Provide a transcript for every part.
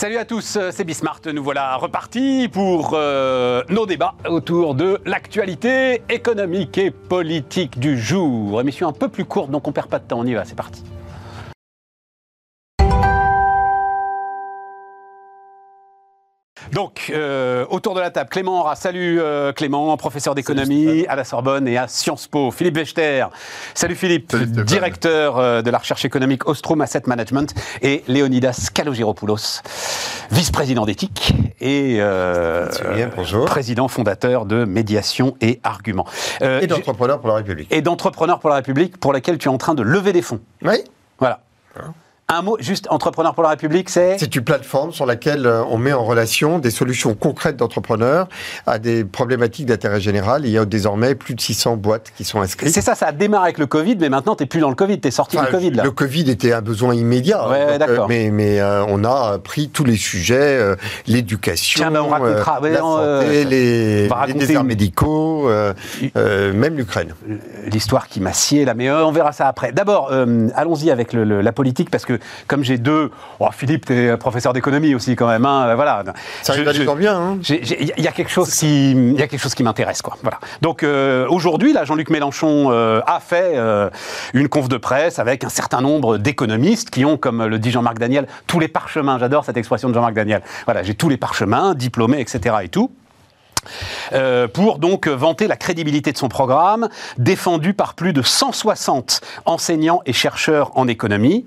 Salut à tous, c'est Bismart. Nous voilà repartis pour euh, nos débats autour de l'actualité économique et politique du jour. Émission un peu plus courte, donc on perd pas de temps. On y va, c'est parti. Donc, euh, autour de la table, Clément Aura. Salut euh, Clément, professeur d'économie à la Sorbonne et à Sciences Po. Philippe Wechter. Salut Philippe, Salut directeur euh, de la recherche économique Ostrom Asset Management. Et Léonidas Kalogiropoulos, vice-président d'éthique et euh, bien, bonjour. président fondateur de Médiation et Arguments. Et d'entrepreneurs pour la République. et d'entrepreneurs pour la République pour laquelle tu es en train de lever des fonds. Oui. Voilà. Un mot, juste entrepreneur pour la République, c'est C'est une plateforme sur laquelle euh, on met en relation des solutions concrètes d'entrepreneurs à des problématiques d'intérêt général. Il y a désormais plus de 600 boîtes qui sont inscrites. c'est ça, ça a démarré avec le Covid, mais maintenant tu n'es plus dans le Covid, tu es sorti Enfin, du Covid là. Le Covid était un besoin immédiat. Ouais, ouais, Donc, euh, mais mais euh, on a pris tous les sujets, euh, l'éducation, ben, Ouais, la santé, les, les déserts une- médicaux, même l'Ukraine. L'histoire qui m'a scié là, mais on verra ça après. D'abord, allons-y avec le- le- la politique, parce que comme j'ai deux... Oh, Philippe, tu es professeur d'économie aussi quand même, hein, voilà. Ça Je- je- bien. Hein Il y a quelque chose qui, il y a quelque chose qui m'intéresse, quoi. Voilà. Donc euh, aujourd'hui, là, Jean-Luc Mélenchon euh, a fait euh, une conf de presse avec un certain nombre d'économistes qui ont, comme le dit Jean-Marc Daniel, tous les parchemins. J'adore cette expression de Jean-Marc Daniel. Voilà, j'ai tous les parchemins, diplômés, etc. et tout. Euh, pour donc vanter la crédibilité de son programme, défendu par plus de 160 enseignants et chercheurs en économie.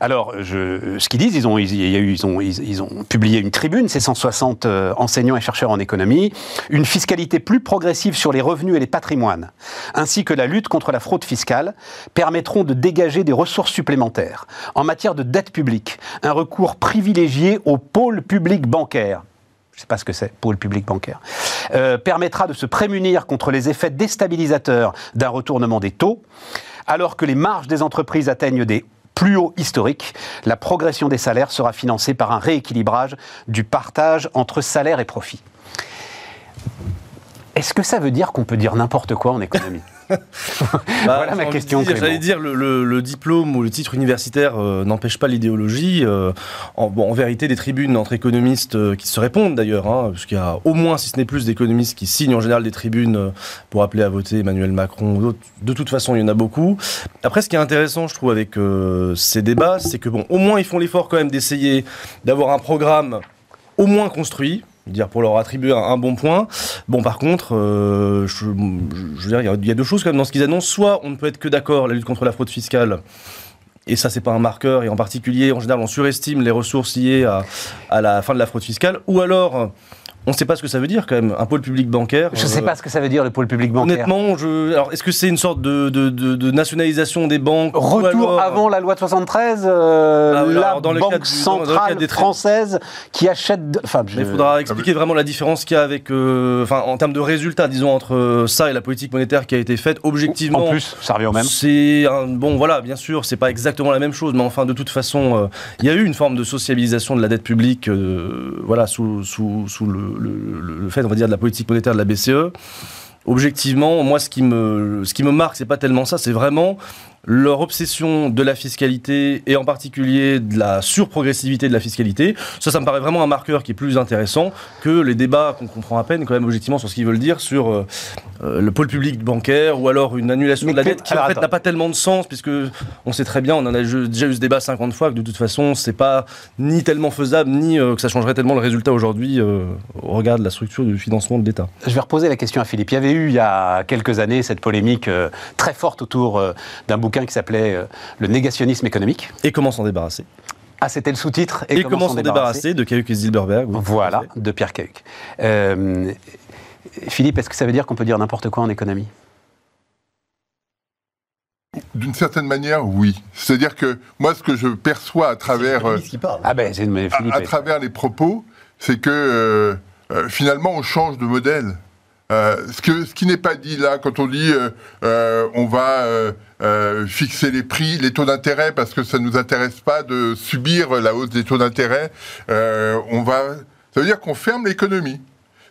Alors, ce qu'ils disent, ils ont, ils, ont, ils ont publié une tribune, ces 160 euh, enseignants et chercheurs en économie, une fiscalité plus progressive sur les revenus et les patrimoines, ainsi que la lutte contre la fraude fiscale, permettront de dégager des ressources supplémentaires. En matière de dette publique, un recours privilégié au pôle public bancaire je ne sais pas ce que c'est, pôle public bancaire, euh, permettra de se prémunir contre les effets déstabilisateurs d'un retournement des taux, alors que les marges des entreprises atteignent des plus hauts historiques, la progression des salaires sera financée par un rééquilibrage du partage entre salaire et profit. Est-ce que ça veut dire qu'on peut dire n'importe quoi en économie Bah, Voilà ma question. J'allais dire, le, le- le diplôme ou le titre universitaire euh, n'empêche pas l'idéologie. euh, en, bon, en vérité, des tribunes entre économistes euh, qui se répondent d'ailleurs, hein, puisqu'il y a au moins, si ce n'est plus, d'économistes qui signent en général des tribunes pour appeler à voter Emmanuel Macron ou d'autres. De toute façon, il y en a beaucoup. Après, ce qui est intéressant, je trouve, avec ces débats, c'est que, bon, au moins, ils font l'effort quand même d'essayer d'avoir un programme au moins construit, dire pour leur attribuer un, bon point. Bon, par contre, euh, je, veux dire, il y a- deux choses quand même dans ce qu'ils annoncent. Soit on ne peut être que d'accord, la lutte contre la fraude fiscale. Et ça, c'est pas un marqueur. Et en particulier, en général, on surestime les ressources liées à, la fin de la fraude fiscale. Ou alors, on ne sait pas ce que ça veut dire quand même. Un pôle public bancaire. Je ne sais euh, pas ce que ça veut dire le pôle public bancaire. Honnêtement, je... alors est-ce que c'est une sorte de, de, de- de nationalisation des banques ou Retour alors- avant la loi de 73, euh, Ah oui, la alors, dans le banque cadre du- centrale des française qui achète... de- Enfin, je- Mais il faudra expliquer vraiment la différence qu'il y a avec, euh, enfin, en termes de résultats, disons, entre euh, ça et la politique monétaire qui a été faite objectivement. En plus, ça revient au même. C'est un, bon, voilà, bien sûr, c'est pas exactement la même chose, mais enfin, de toute façon, euh, il y a eu une forme de sociabilisation de la dette publique, euh, voilà, sous, sous, sous le, le- fait, on va dire, de la politique monétaire de la BCE. Objectivement, moi, ce qui me, ce qui me marque, c'est pas tellement ça, c'est vraiment leur obsession de la fiscalité et en particulier de la surprogressivité de la fiscalité. Ça, ça me paraît vraiment un marqueur qui est plus intéressant que les débats qu'on comprend à peine, quand même, objectivement, sur ce qu'ils veulent dire sur euh, euh, le pôle public bancaire ou alors une annulation Mais de la dette qui, en fait, n'a pas tellement de sens puisque on sait très bien, on en a déjà eu ce débat 50 fois, que de toute façon, c'est pas ni tellement faisable, ni euh, que ça changerait tellement le résultat aujourd'hui euh, au regard de la structure du financement de l'État. Je vais reposer la question à Philippe. Il y avait eu il y a quelques années cette polémique très forte autour d'un bouquin qui s'appelait euh, Le négationnisme économique. Et comment s'en débarrasser? Ah, c'était le sous-titre. Et, comment s'en débarrasser de Cahuc et Zilberberg oui, Voilà, de Pierre Cahuc. Euh, Philippe, est-ce que ça veut dire qu'on peut dire n'importe quoi en économie? D'une certaine manière, oui. C'est-à-dire que moi, ce que je perçois à travers, euh, C'est qui parle. Ah ben, à, à travers les propos, c'est que euh, euh, finalement, on change de modèle. Euh, ce, qui n'est pas dit là, quand on dit euh, euh, on va fixer les prix, les taux d'intérêt, parce que ça ne nous intéresse pas de subir la hausse des taux d'intérêt, on va. Ça veut dire qu'on ferme l'économie.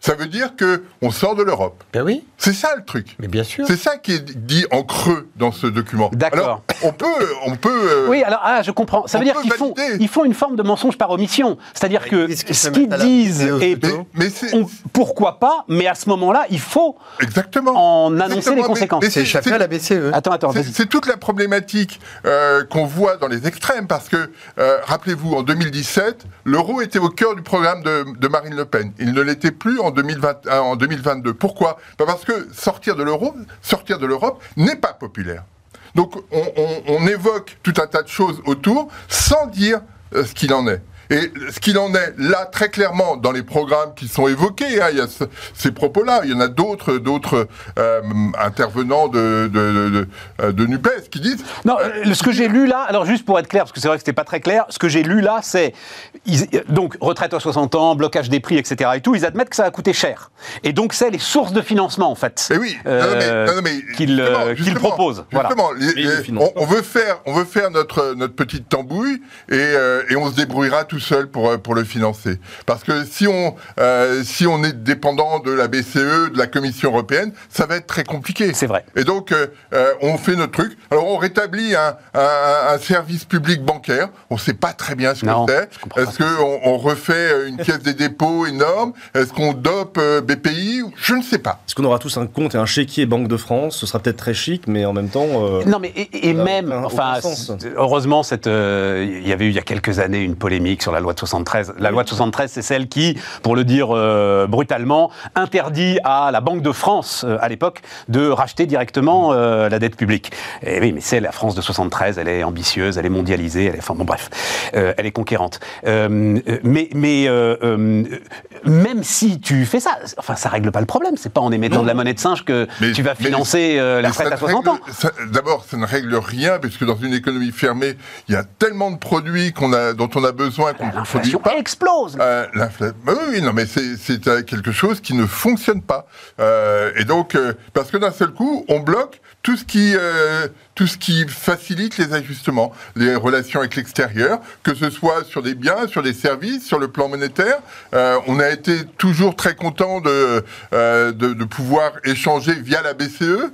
Ça veut dire que on sort de l'Europe. Ben oui, C'est ça le truc. mais bien sûr. C'est ça qui est dit en creux dans ce document. D'accord. On peut, on peut. euh, Oui, alors ah, je comprends. Ça veut dire qu'ils font, ils font une forme de mensonge par omission. C'est-à-dire que ce qu'ils disent est mais, mais on- pourquoi pas, mais à ce moment-là, il faut exactement. en annoncer Exactement, les conséquences. C'est échappé à la BCE. Attends, attends. C'est toute la problématique euh, qu'on voit dans les extrêmes, parce que, euh, rappelez-vous, en 2017, l'euro était au cœur du programme de, de Marine Le Pen. Il ne l'était plus en, 2020, euh, en 2022. Pourquoi? Bah Parce que sortir de l'euro, sortir de l'Europe n'est pas populaire. Donc on, on- on évoque tout un tas de choses autour sans dire euh, ce qu'il en est. Et ce qu'il en est là très clairement dans les programmes qui sont évoqués, hein, il y a ce- ces propos-là, il y en a d'autres, d'autres euh, intervenants de, de, de- de- de Nupes qui disent Non, euh, ce que j'ai lu là, alors juste pour être clair, parce que c'est vrai que c'était pas très clair, ce que j'ai lu là, c'est donc retraite à 60 ans, blocage des prix, etc. et tout, ils admettent que ça a coûté cher. Et donc c'est les sources de financement en fait. Eh oui, euh, qu'ils euh, justement, proposent. Voilà. Justement, les- les- on, on veut faire, on veut faire notre notre petite tambouille et, euh, et on se débrouillera tout seul pour euh, pour le financer. Parce que si on euh, si on est dépendant de la BCE, de la Commission européenne, ça va être très compliqué. C'est vrai. Et donc euh, on fait notre truc. Alors on rétablit un, un, un service public bancaire. On sait pas très bien ce Non, que c'est. Est-ce qu'on on refait une caisse des dépôts énorme? Est-ce qu'on dope euh, BPI Je ne sais pas. Est-ce qu'on aura tous un compte et un chéquier Banque de France? Ce sera peut-être très chic, mais en même temps. euh, Non, mais et, même, enfin, heureusement, cette, euh, il y avait eu il y a quelques années une polémique sur la loi de 73. La loi de 73, c'est celle qui, pour le dire euh, brutalement, interdit à la Banque de France, euh, à l'époque, de racheter directement euh, la dette publique. Et oui, mais c'est la France de 73, elle est ambitieuse, elle est mondialisée, elle est, enfin bon, bref, elle est conquérante. Mais mais même si tu fais ça, enfin, ça règle pas le problème. C'est pas en émettant de la monnaie de singe que Mais- tu vas financer la retraite à ne 60 règle- ans. D'abord, ça ne règle rien, puisque dans une économie fermée, il y a tellement de produits qu'on a, dont on a besoin qu'on ne produit L'inflation pas. explose. Euh, bah oui, oui, non, mais c'est c'est, euh, quelque chose qui ne fonctionne pas. Euh, et donc, euh, parce que d'un seul coup, on bloque tout ce qui, euh, tout ce qui facilite les ajustements, les relations avec l'extérieur, que ce soit sur des biens, sur des services, sur le plan monétaire. Euh, on a été toujours très content de, euh, de, de pouvoir échanger via la BCE.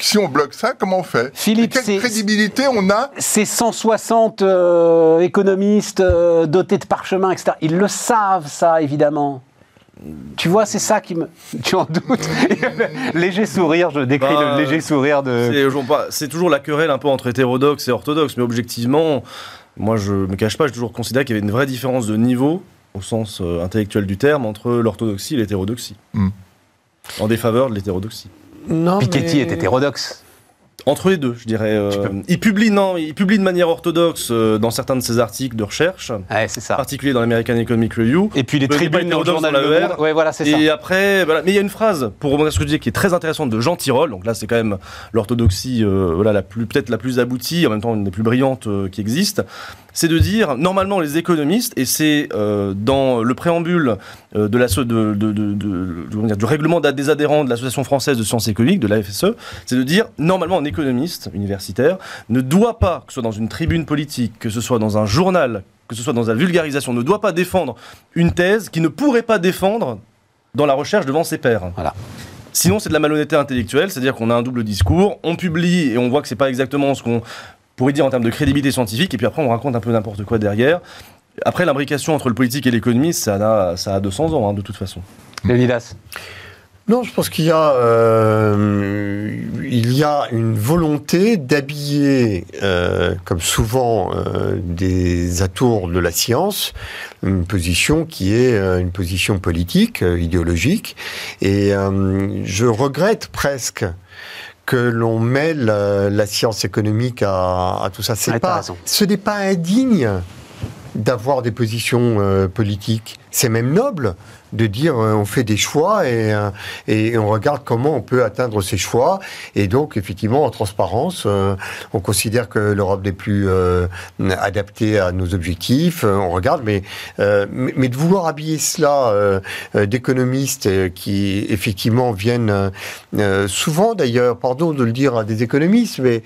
Si on bloque ça, comment on fait? Philippe, Et quelle crédibilité on a? Ces 160 euh, économistes dotés de parchemins, etc., ils le savent, ça, évidemment. Tu vois, c'est ça qui me. Tu en doutes Léger sourire, je décris Bah, le léger sourire de. C'est toujours pas- c'est toujours la querelle un peu entre hétérodoxes et orthodoxes, mais objectivement, moi je me cache pas, j'ai toujours considéré qu'il y avait une vraie différence de niveau, au sens euh, intellectuel du terme, entre l'orthodoxie et l'hétérodoxie. Hmm. En défaveur de l'hétérodoxie. Non, Piketty mais- est hétérodoxe. Entre les deux, je dirais. euh, il publie non, il publie de manière orthodoxe euh, dans certains de ses articles de recherche, Ouais, c'est en ça. particulier dans l'American Economic Review. Et puis les tribunes dans le journal dans Le la Monde. Ouais, voilà, c'est ça. Et après, voilà. mais il y a une phrase pour rebondir sur ce que tu dis qui est très intéressante de Jean Tirole. Donc là, c'est quand même l'orthodoxie, euh, voilà, la plus peut-être la plus aboutie, en même temps une des plus brillantes euh, qui existe. C'est de dire normalement les économistes, et c'est euh, dans le préambule euh, de la de, de- de- de- comment dire, du règlement d'ad- des adhérents de l'association française de sciences économiques, de la FSE, c'est de dire normalement un économiste universitaire ne doit pas, que ce soit dans une tribune politique, que ce soit dans un journal, que ce soit dans la vulgarisation, ne doit pas défendre une thèse qui ne pourrait pas défendre dans la recherche devant ses pairs. Voilà. Sinon, c'est de la malhonnêteté intellectuelle, c'est-à-dire qu'on a un double discours, on publie et on voit que c'est pas exactement ce qu'on pourrait dire en termes de crédibilité scientifique, et puis après on raconte un peu n'importe quoi derrière. Après, l'imbrication entre le politique et l'économie, ça a, ça a 200 ans, hein, de toute façon. Léonidas. Non, je pense qu'il y a, euh, il y a une volonté d'habiller, euh, comme souvent, euh, des atours de la science, une position qui est une position politique, idéologique. Et je regrette presque que l'on mêle la science économique à, à tout ça. C'est pas, ce n'est pas indigne d'avoir des positions euh, politiques. C'est même noble de dire euh, on fait des choix et, euh, et on regarde comment on peut atteindre ces choix. Et donc, effectivement, en transparence, euh, on considère que l'Europe n'est plus adaptée à nos objectifs. On regarde, mais, mais, de vouloir habiller cela d'économistes qui, effectivement, viennent souvent, d'ailleurs, pardon de le dire à des économistes, mais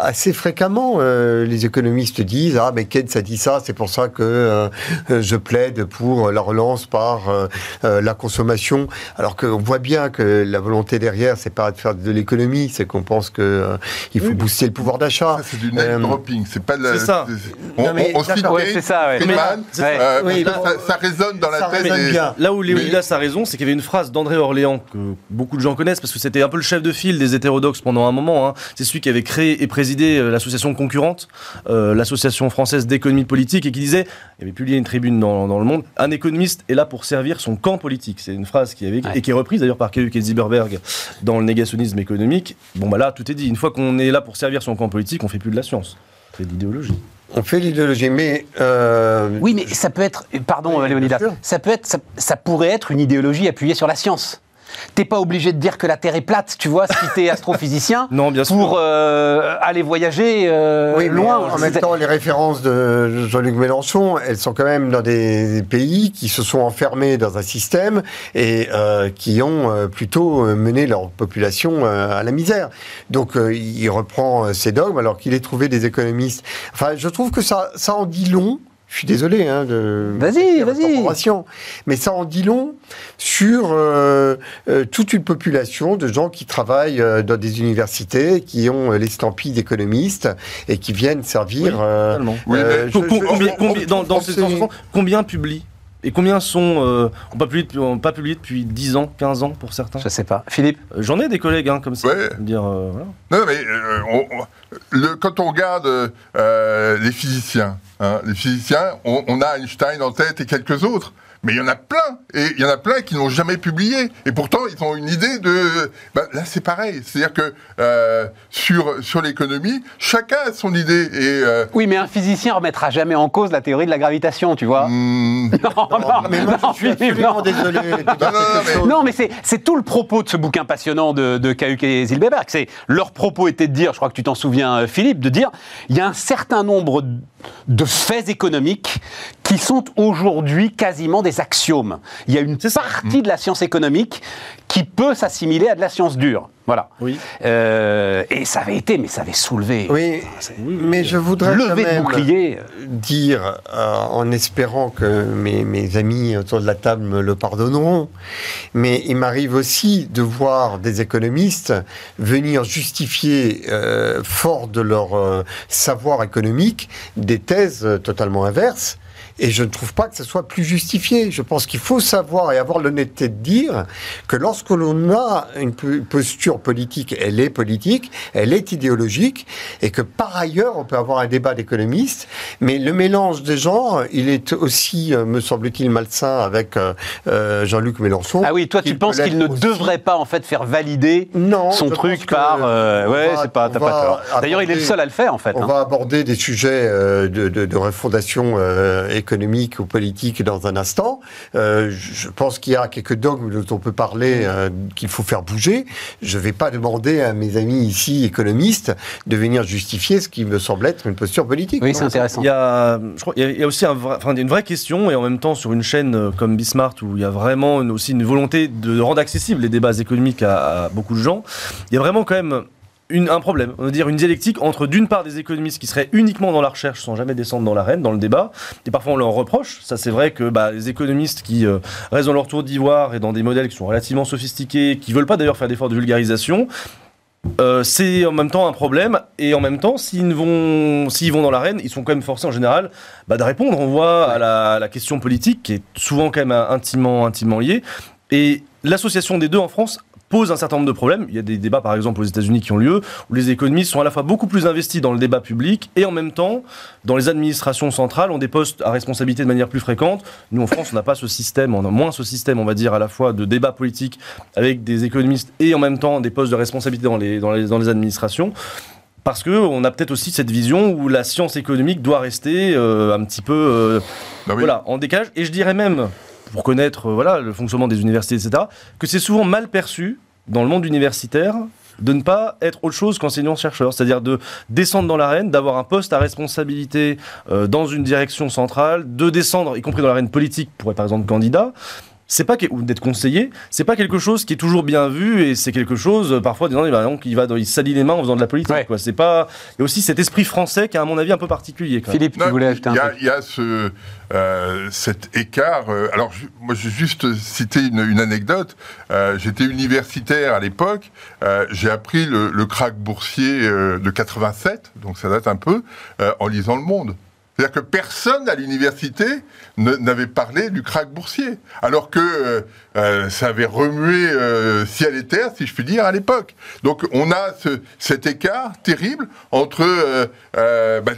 assez fréquemment, les économistes disent Ah, mais Keynes a dit ça, c'est pour ça que je plaide pour la relance par euh, euh, euh, la consommation, alors qu'on voit bien que la volonté derrière, c'est pas de faire de l'économie, c'est qu'on pense que euh, il faut booster le pouvoir d'achat. Ça, c'est du name Euh, dropping, c'est pas de la- c'est ça. On, Non, mais on, on d'accord. cite Ouais, c'est ça, ouais. Friedman, Mais- euh, Oui, ça, ça résonne dans la tête. bien. Là où Léonidas Mais- a raison, c'est qu'il y avait une phrase d'André Orléans que beaucoup de gens connaissent parce que c'était un peu le chef de file des hétérodoxes pendant un moment. hein. C'est celui qui avait créé et présidé euh, l'association concurrente, euh, l'association française d'économie politique, et qui disait, il avait publié une tribune dans, dans Le Monde, un économiste est là pour servir son camp politique. C'est une phrase qui avait Ouais. et qui est reprise d'ailleurs par Keuk et Zilberberg dans le négationnisme économique. Bon bah là, tout est dit. Une fois qu'on est là pour servir son camp politique, on fait plus de la science, on fait de l'idéologie. On fait l'idéologie, mais euh, Oui, mais ça peut être, pardon Oui, Léonidas, bien sûr. ça peut être, ça, ça pourrait être une idéologie appuyée sur la science. T'es pas obligé de dire que la Terre est plate, tu vois, si t'es astrophysicien, Non, bien sûr. pour euh, aller voyager euh, Oui, mais loin. En Je même temps, les références de Jean-Luc Mélenchon, elles sont quand même dans des pays qui se sont enfermés dans un système et euh, qui ont euh, plutôt mené leur population euh, à la misère. Donc, euh, il reprend ses dogmes alors qu'il ait trouvé des économistes. Enfin, je trouve que ça, ça en dit long. Je suis désolé hein, de Vas-y, vas-y. mais ça en dit long sur euh, euh, toute une population de gens qui travaillent euh, dans des universités, qui ont euh, l'estampille d'économistes et qui viennent servir. Dans, dans on ces sait- 160, combien publient Et combien sont euh, ont pas publié, ont pas publié depuis 10 ans, 15 ans pour certains? Je sais pas. Philippe? Euh, J'en ai des collègues hein, comme ça. Ouais. Dire, euh, voilà. Non, non, mais euh, on- on- le- quand on regarde euh, les physiciens, hein, les physiciens, on, on a Einstein en tête et quelques autres. Mais il y en a plein, et il y en a plein qui n'ont jamais publié. Et pourtant, ils ont une idée de. Ben, là, c'est pareil. C'est-à-dire que euh, sur sur l'économie, chacun a son idée. Et euh, Oui, mais un physicien remettra jamais en cause la théorie de la gravitation, tu vois. hmm, Non, non, mais moi, non, je suis Philippe, absolument non. désolé. non, mais- c'est, c'est tout le propos de ce bouquin passionnant de, de Cahuc et Zilberberg. C'est, leur propos était de dire, je crois que tu t'en souviens, euh, Philippe, de dire il y a un certain nombre de faits économiques qui sont aujourd'hui quasiment des axiomes. Il y a une partie de la science économique qui peut s'assimiler à de la science dure. Voilà. Oui. Euh, et ça avait été, mais ça avait soulevé. Oui, mais je voudrais quand Levé de même bouclier. dire, euh, en espérant que mes, mes amis autour de la table me le pardonneront, mais il m'arrive aussi de voir des économistes venir justifier, euh, fort de leur euh, savoir économique, des thèses totalement inverses. Et je ne trouve pas que ce soit plus justifié. Je pense qu'il faut savoir et avoir l'honnêteté de dire que lorsque l'on a une po- posture politique, elle est politique, elle est idéologique, et que par ailleurs, on peut avoir un débat d'économistes, mais le mélange des genres, il est aussi, euh, me semble-t-il, malsain avec euh, euh, Jean-Luc Mélenchon. Ah oui, toi tu penses qu'il ne aussi. devrait pas en fait faire valider Non, son truc par. euh, ouais, c'est pas, t'as pas tort. D'ailleurs, il est le seul à le faire en fait. On hein. va aborder des sujets euh, de, de, de refondation euh, économique ou politique dans un instant. Euh, je pense qu'il y a quelques dogmes dont on peut parler euh, qu'il faut faire bouger. Je ne vais pas demander à mes amis ici économistes de venir justifier ce qui me semble être une posture politique. Oui, c'est intéressant. Il y a, je crois, il y a- il y a aussi un vrai- enfin, une vraie question, et en même temps sur une chaîne euh, comme Bismart, où il y a vraiment une- aussi une volonté de rendre accessibles les débats économiques à, à beaucoup de gens, il y a vraiment quand même un problème, on va dire une dialectique entre d'une part des économistes qui seraient uniquement dans la recherche sans jamais descendre dans l'arène, dans le débat, et parfois on leur reproche, ça c'est vrai que bah, les économistes qui euh, restent dans leur tour d'ivoire et dans des modèles qui sont relativement sophistiqués, qui veulent pas d'ailleurs faire d'efforts de vulgarisation, euh, c'est en même temps un problème. Et en même temps s'ils vont vont dans l'arène ils sont quand même forcés en général bah, de répondre. On voit à la, question politique qui est souvent quand même intimement intimement liée. Et l'association des deux en France pose un certain nombre de problèmes. Il y a des débats, par exemple, aux États-Unis qui ont lieu, où les économistes sont à la fois beaucoup plus investis dans le débat public et en même temps, dans les administrations centrales, ont des postes à responsabilité de manière plus fréquente. Nous, en France, on n'a pas ce système, on a moins ce système, on va dire, à la fois de débat politique avec des économistes et en même temps des postes de responsabilité dans les, dans les, dans les administrations. Parce qu'on a peut-être aussi cette vision où la science économique doit rester euh, un petit peu euh, mais- voilà, en décalage. Et je dirais même, pour connaître euh, voilà, le fonctionnement des universités, etc., que c'est souvent mal perçu dans le monde universitaire de ne pas être autre chose qu'enseignant-chercheur, c'est-à-dire de descendre dans l'arène, d'avoir un poste à responsabilité euh, dans une direction centrale, de descendre, y compris dans l'arène politique, pour être par exemple candidat, c'est pas que- ou d'être conseiller, c'est pas quelque chose qui est toujours bien vu et c'est quelque chose euh, parfois des gens il va donc il va dans- il salit les mains en faisant de la politique Ouais. quoi. C'est pas il y a aussi cet esprit français qui est à mon avis un peu particulier. Philippe, tu voulais ajouter un il y a, truc il y a ce, euh, cet écart. euh, alors, je- moi, j'ai juste cité une, une anecdote. Euh, J'étais universitaire à l'époque. euh, j'ai appris le, le krach boursier euh, de 87, donc ça date un peu, euh, en lisant Le Monde. C'est-à-dire que personne à l'université n'avait parlé du krach boursier, alors que euh, ça avait remué euh, ciel et terre, si je puis dire, à l'époque. Donc on a ce- cet écart terrible entre euh, bah,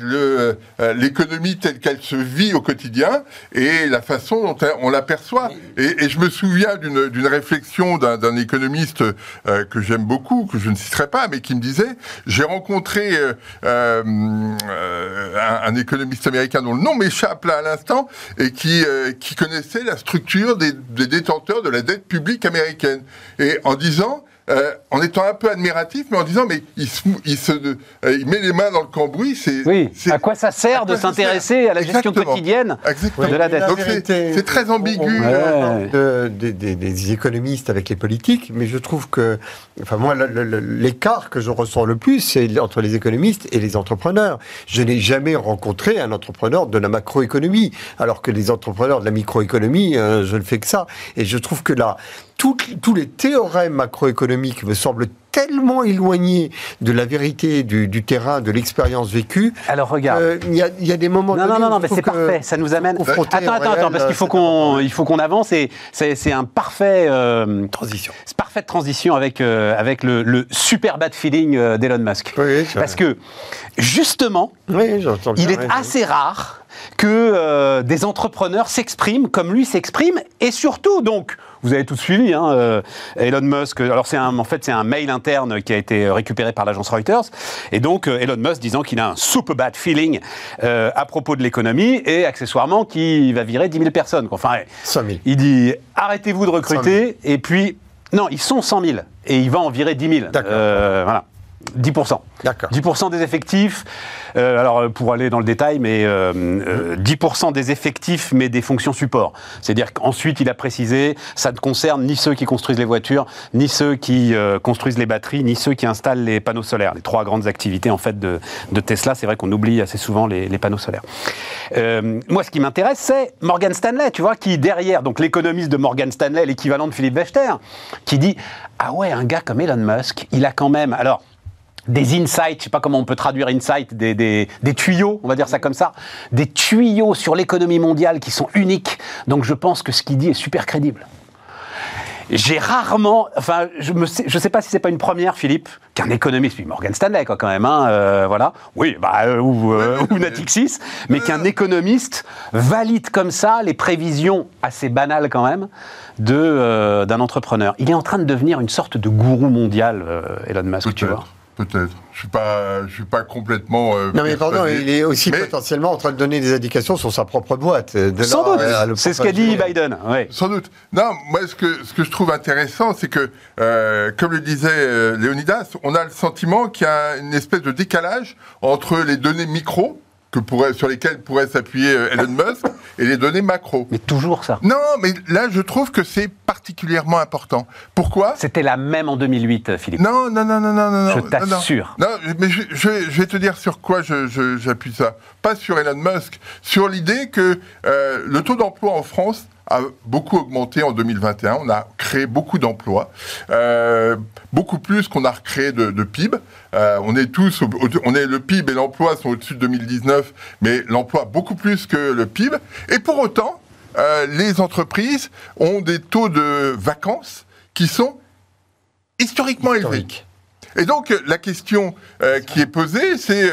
l'économie telle qu'elle se vit au quotidien et la façon dont on l'aperçoit. Et, et je me souviens d'une, réflexion d'un, économiste que j'aime beaucoup, que je ne citerai pas, mais qui me disait j'ai rencontré un, un économiste américain dont le nom m'échappe là à l'instant et qui, qui connaissait la structure des, des détenteurs de la dette publique américaine. Et en disant, euh, en étant un peu admiratif, mais en disant, mais il, se, il, se, euh, il met les mains dans le cambouis, c'est... Oui, à quoi ça sert quoi de s'intéresser à la gestion Exactement. quotidienne Exactement. de la dette. Donc c'est- c'est très ambigu. Ouais. parle de- des- des- des économistes avec les politiques, mais je trouve que, enfin moi, le- le- l'écart que je ressens le plus, c'est entre les économistes et les entrepreneurs. Je n'ai jamais rencontré un entrepreneur de la macroéconomie, alors que les entrepreneurs de la microéconomie, euh, je ne fais que ça. Et je trouve que là, toutes- tous les théorèmes macroéconomiques me semblent tellement éloignés de la vérité du, du terrain, de l'expérience vécue. Alors regarde. Euh, Il y, a- il y a des moments. Non, non, non, non, mais c'est parfait. Ça nous amène. Attends, attends, réel, attends, parce qu'il faut qu'on, il faut qu'on avance et c'est, un parfait. euh, Transition. c'est parfaite transition avec, euh, avec le, le super bad feeling euh, d'Elon Musk. Oui, Parce que, justement, Oui, il est assez rare que des entrepreneurs s'expriment comme lui s'exprime et surtout donc vous avez tout suivi hein, euh, Elon Musk alors c'est en fait c'est un mail interne qui a été récupéré par l'agence Reuters et donc euh, Elon Musk disant qu'il a un super bad feeling euh, à propos de l'économie et accessoirement qu'il va virer 10 000 personnes quoi. enfin ouais. 100 000. il dit arrêtez-vous de recruter et puis non ils sont 100 000 et il va en virer 10 000 D'accord. Euh, voilà 10%. D'accord. 10% des effectifs, euh, alors euh, pour aller dans le détail, mais euh, euh, 10% des effectifs, mais des fonctions support. C'est-à-dire qu'ensuite, il a précisé, ça ne concerne ni ceux qui construisent les voitures, ni ceux qui euh, construisent les batteries, ni ceux qui installent les panneaux solaires. Les trois grandes activités en fait de, de Tesla. C'est vrai qu'on oublie assez souvent les, les panneaux solaires. Euh, moi, ce qui m'intéresse, c'est Morgan Stanley, tu vois, qui derrière, donc l'économiste de Morgan Stanley, l'équivalent de Philippe Wechter, qui dit ah ouais, un gars comme Elon Musk, il a quand même alors des insights, je sais pas comment on peut traduire insight, des, des, des tuyaux, on va dire ça comme ça, des tuyaux sur l'économie mondiale qui sont uniques. Donc je pense que ce qu'il dit est super crédible. J'ai rarement, enfin, je ne sais, je sais pas si c'est pas une première, Philippe, qu'un économiste, puis Morgan Stanley, quoi, quand même, hein, euh, voilà, oui, bah, euh, ou, euh, ou Natixis, mais qu'un économiste valide comme ça les prévisions assez banales quand même de euh, d'un entrepreneur. Il est en train de devenir une sorte de gourou mondial, euh, Elon Musk, tu vois. Peut-être. Je suis pas, je suis pas complètement. euh, Non mais pardon, persuadé. il est aussi Mais- potentiellement en train de donner des indications sur sa propre boîte. De Sans là doute, c'est ce qu'a dit. Biden. Ouais. Sans doute. Non, moi, ce que, ce que je trouve intéressant, c'est que, euh, comme le disait euh, Léonidas, on a le sentiment qu'il y a une espèce de décalage entre les données micro, que pourrait, sur lesquelles pourrait s'appuyer euh, Elon Musk, et les données macro. Mais toujours ça. Non, mais là, je trouve que c'est particulièrement important. Pourquoi? C'était la même en 2008, Philippe. non, non, non, non, non, non. Je t'assure. Non, Non, mais je, je- je vais te dire sur quoi j'appuie ça. Pas sur Elon Musk, sur l'idée que euh, le taux d'emploi en France a beaucoup augmenté en 2021. On a créé beaucoup d'emplois, euh, beaucoup plus qu'on a recréé de, de PIB. Euh, on est tous, au- on est le PIB et l'emploi sont au-dessus de 2019, mais l'emploi beaucoup plus que le PIB. Et pour autant, euh, les entreprises ont des taux de vacances qui sont historiquement élevés. Et donc, la question qui est posée, c'est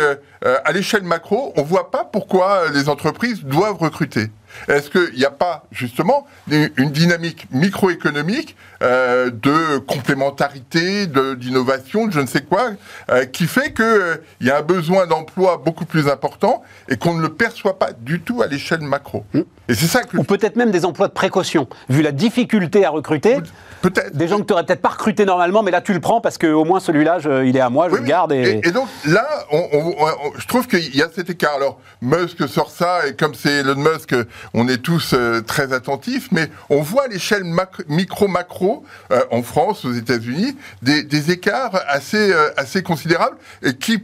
à l'échelle macro, on ne voit pas pourquoi les entreprises doivent recruter. Est-ce qu'il n'y a pas, justement, une dynamique microéconomique euh, de complémentarité, d'innovation, de, je ne sais quoi, euh, qui fait qu'il y a un besoin d'emploi beaucoup plus important et qu'on ne le perçoit pas du tout à l'échelle macro Et c'est ça que... Ou peut-être même des emplois de précaution. Vu la difficulté à recruter, Peut-être. des gens que tu n'aurais peut-être pas recruté normalement, mais là tu le prends parce qu'au moins celui-là, il est à moi, je Oui, le garde. Et... Et, et donc là, on- on- on- je trouve qu'il y a cet écart. Alors Musk sort ça et comme c'est Elon Musk, on est tous euh, très attentifs, mais on voit à l'échelle micro-macro, euh, en France, aux États-Unis, des, écarts assez, euh, considérables qui,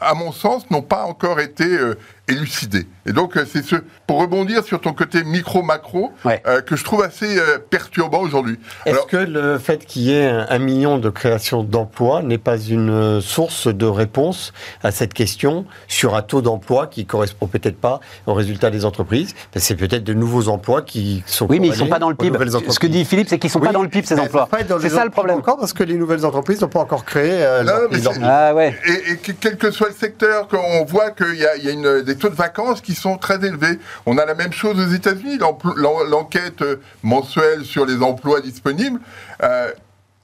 à mon sens, n'ont pas encore été élucidé. Et donc, euh, c'est ce, pour rebondir sur ton côté micro-macro, euh, que je trouve assez euh, perturbant aujourd'hui. Est-ce que le fait qu'il y ait un, million de créations d'emplois n'est pas une source de réponse à cette question sur un taux d'emploi qui correspond peut-être pas aux résultats des entreprises? C'est peut-être de nouveaux emplois qui sont. Oui, mais ils ne sont pas dans le PIB. Ce que dit Philippe, c'est qu'ils ne sont pas dans le PIB, ces emplois. C'est ça le problème. Encore parce que les nouvelles entreprises n'ont pas encore créé. non, mais ah, ouais. et, et, quel que soit le secteur, on voit qu'il y a, y a une, des taux de vacances qui sont très élevés. On a la même chose aux États-Unis. L'enquête mensuelle sur les emplois disponibles euh,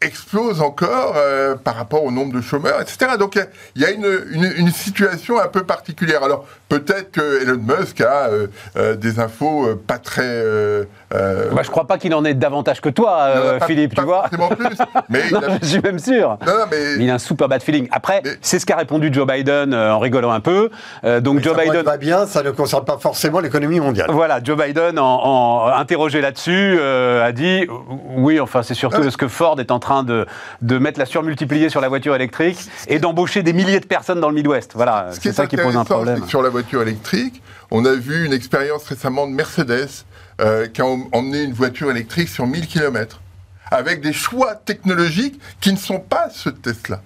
explose encore euh, par rapport au nombre de chômeurs, etc. Donc il y a une, une, situation un peu particulière. Alors peut-être que Elon Musk a euh, euh, des infos euh, pas très. Euh, bah, je crois pas qu'il en ait davantage que toi, Philippe, tu vois. Plus, mais je suis même sûr. Non, non, mais... Il a un super bad feeling. Après, c'est ce qu'a répondu Joe Biden en rigolant un peu. donc Joe ça Biden. va bien, ça ne concerne pas forcément l'économie mondiale. Voilà, Joe Biden, en, interrogé là-dessus, a dit oui, enfin, c'est surtout ce que Ford est en train de, de mettre la surmultipliée sur la voiture électrique et d'embaucher des milliers de personnes dans le Midwest. Voilà, c'est ça qui pose un problème. Sur la voiture électrique. On a vu une expérience récemment de Mercedes euh, qui a emmené une voiture électrique sur 1000 km avec des choix technologiques qui ne sont pas ceux de Tesla.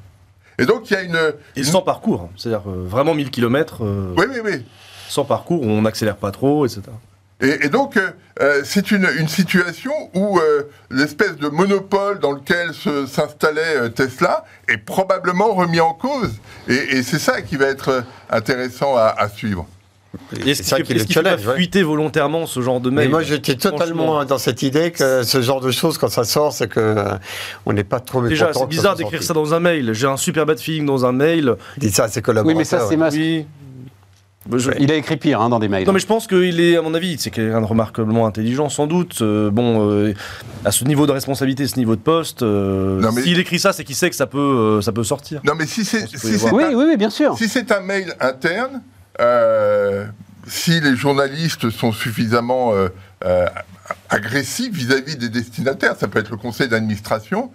Et donc il y a une... Et sans parcours, hein. c'est-à-dire euh, vraiment 1000 km. Euh, oui, oui, oui. Sans parcours, on n'accélère pas trop, etc. Et, donc, c'est une, une, situation où l'espèce de monopole dans lequel s'installait Tesla est probablement remis en cause. Et, c'est ça qui va être intéressant à, à suivre. Est-ce qu'il va fuiter volontairement ce genre de mail Mais moi, j'étais totalement dans cette idée que ce genre de choses, quand ça sort, c'est que euh, on n'est pas trop Déjà, c'est bizarre d'écrire ça dans un mail. J'ai un super bad feeling dans un mail. Dis ça, c'est collaborateur. Oui, mais ça, c'est Il a écrit pire hein, dans des mails. Non, mais je pense qu'il est, à mon avis, c'est quelqu'un de remarquablement intelligent, sans doute. Euh, bon, euh, à ce niveau de responsabilité, ce niveau de poste, s'il écrit ça, c'est qu'il sait que ça peut, ça peut sortir. Non, mais si c'est, oui, oui, oui, bien sûr. Si c'est un mail interne, euh, si les journalistes sont suffisamment euh, euh, agressifs vis-à-vis des destinataires, ça peut être le conseil d'administration,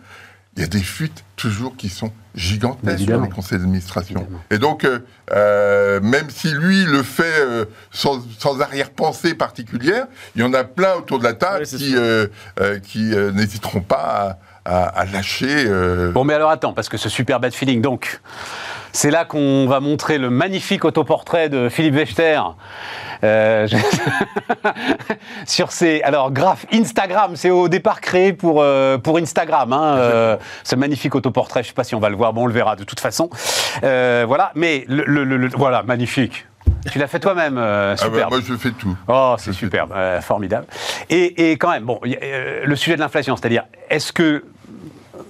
il y a des fuites toujours qui sont gigantesques dans le conseil d'administration. Et donc, même si lui le fait sans, arrière-pensée particulière, il y en a plein autour de la table qui, qui n'hésiteront pas à, lâcher. Bon, mais alors attends, parce que ce super bad feeling, donc, c'est là qu'on va montrer le magnifique autoportrait de Philippe Wechter. Euh, sur ces alors graphes Instagram, c'est au départ créé pour euh, pour Instagram. Hein, euh, ce magnifique autoportrait, je sais pas si on va le voir, bon on le verra de toute façon. voilà, mais le, voilà magnifique. Tu l'as fait toi-même, ah bah, moi, je fais tout. Oh, c'est superbe, formidable. Et, et, quand même, bon, le sujet de l'inflation, c'est-à-dire, est-ce que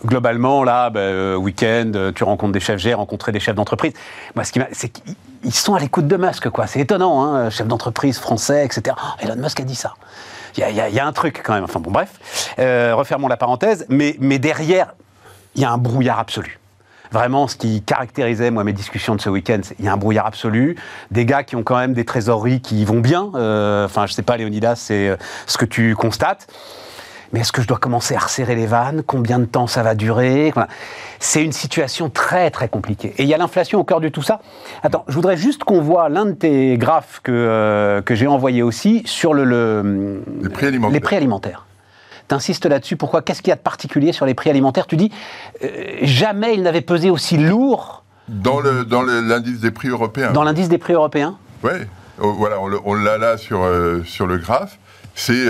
globalement, là, ben, euh, week-end, euh, tu rencontres des chefs, j'ai rencontré des chefs d'entreprise. Moi, ce qui c'est qu'ils sont à l'écoute de Musk, quoi. C'est étonnant, hein, chef d'entreprise français, etc. Oh, Elon Musk a dit ça. Il y, a un truc quand même. Enfin bon, bref. Euh, refermons la parenthèse. Mais, mais derrière, il y a un brouillard absolu. Vraiment, ce qui caractérisait, moi, mes discussions de ce week-end, il y a un brouillard absolu. Des gars qui ont quand même des trésoreries qui vont bien. Enfin, je sais pas, Léonidas, c'est ce que tu constates mais est-ce que je dois commencer à resserrer les vannes? Combien de temps ça va durer? C'est une situation très très compliquée. Et il y a l'inflation au cœur de tout ça. Attends, je voudrais juste qu'on voit l'un de tes graphes que, euh, que j'ai envoyé aussi sur le, les prix alimentaires. Les prix alimentaires. T'insistes là-dessus. Pourquoi? Qu'est-ce qu'il y a de particulier sur les prix alimentaires? Tu dis euh, jamais ils n'avaient pesé aussi lourd. Dans le dans l'indice des prix européens. Dans l'indice des prix européens? Oui. Oh, voilà, on l'a là sur euh, sur le graphe c'est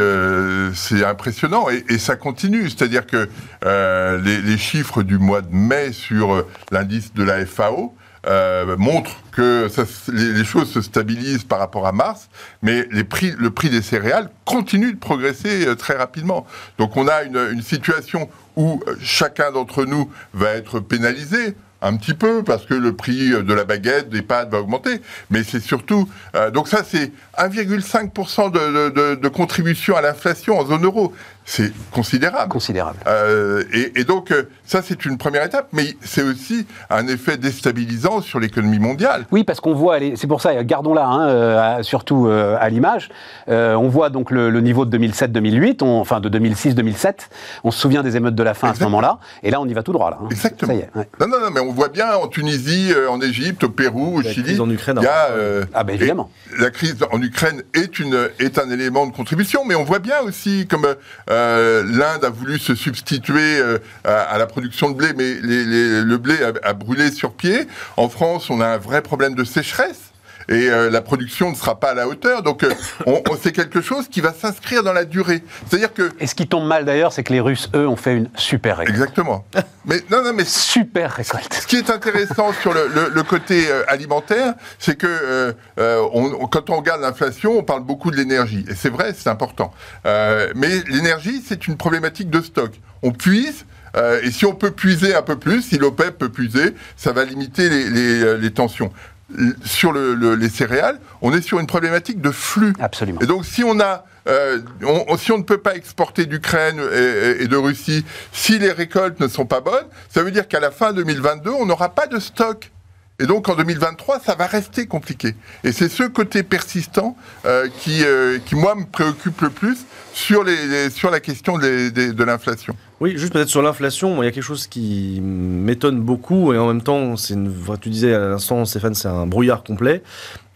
c'est impressionnant et, ça continue. C'est-à-dire que euh, les, chiffres du mois de mai sur euh, l'indice de la FAO euh, montrent que les, choses se stabilisent par rapport à mars, mais le prix des céréales continue de progresser très rapidement. Donc on a une situation où chacun d'entre nous va être pénalisé un petit peu parce que le prix de la baguette, des pâtes va augmenter, mais c'est surtout donc ça c'est 1,5% de, de, de, contribution à l'inflation en zone euro. C'est considérable. Considérable. Euh, et, et donc, euh, ça, c'est une première étape, mais c'est aussi un effet déstabilisant sur l'économie mondiale. Oui, parce qu'on voit, c'est pour ça, gardons-la, hein, euh, surtout euh, à l'image. Euh, on voit donc le, le niveau de 2007-2008, on- enfin de 2006-2007. On se souvient des émeutes de la faim à ce moment-là. Et là, on y va tout droit. Là, hein. Exactement. Ça y est. ouais. Non, non, non, mais on voit bien en Tunisie, euh, en Égypte, au Pérou, au La Chili. crise en Ukraine, il y a, hein. euh, Ah, ben, évidemment. et La crise en Ukraine est, une, est un élément de contribution, mais on voit bien aussi comme euh, l'Inde a voulu se substituer euh, à, la production de blé, mais le blé a brûlé sur pied. En France, on a un vrai problème de sécheresse. Et euh, la production ne sera pas à la hauteur. Donc, euh, on, on- c'est quelque chose qui va s'inscrire dans la durée. C'est-à-dire que. Et ce qui tombe mal d'ailleurs, c'est que les Russes, eux, ont fait une super récolte. Exactement. Mais non, non, mais Super récolte. Ce qui est intéressant sur le, le- le côté euh, alimentaire, c'est que on- quand on regarde l'inflation, on parle beaucoup de l'énergie. Et c'est vrai, c'est important. Mais l'énergie, c'est une problématique de stock. On puise. euh, et si on peut puiser un peu plus, si l'OPEP peut puiser, ça va limiter les, les, les tensions. Sur le- le- les céréales, on est sur une problématique de flux. Absolument. Et donc, si on a, euh, on- si on ne peut pas exporter d'Ukraine et, et de Russie, si les récoltes ne sont pas bonnes, ça veut dire qu'à la fin 2022, on n'aura pas de stock. Et donc en 2023, ça va rester compliqué. Et c'est ce côté persistant euh, qui, euh, qui, moi, me préoccupe le plus sur, les, sur la question de l'inflation. Oui, juste peut-être sur l'inflation, il y a quelque chose qui m'étonne beaucoup et en même temps, tu disais à l'instant, Stéphane, c'est un brouillard complet.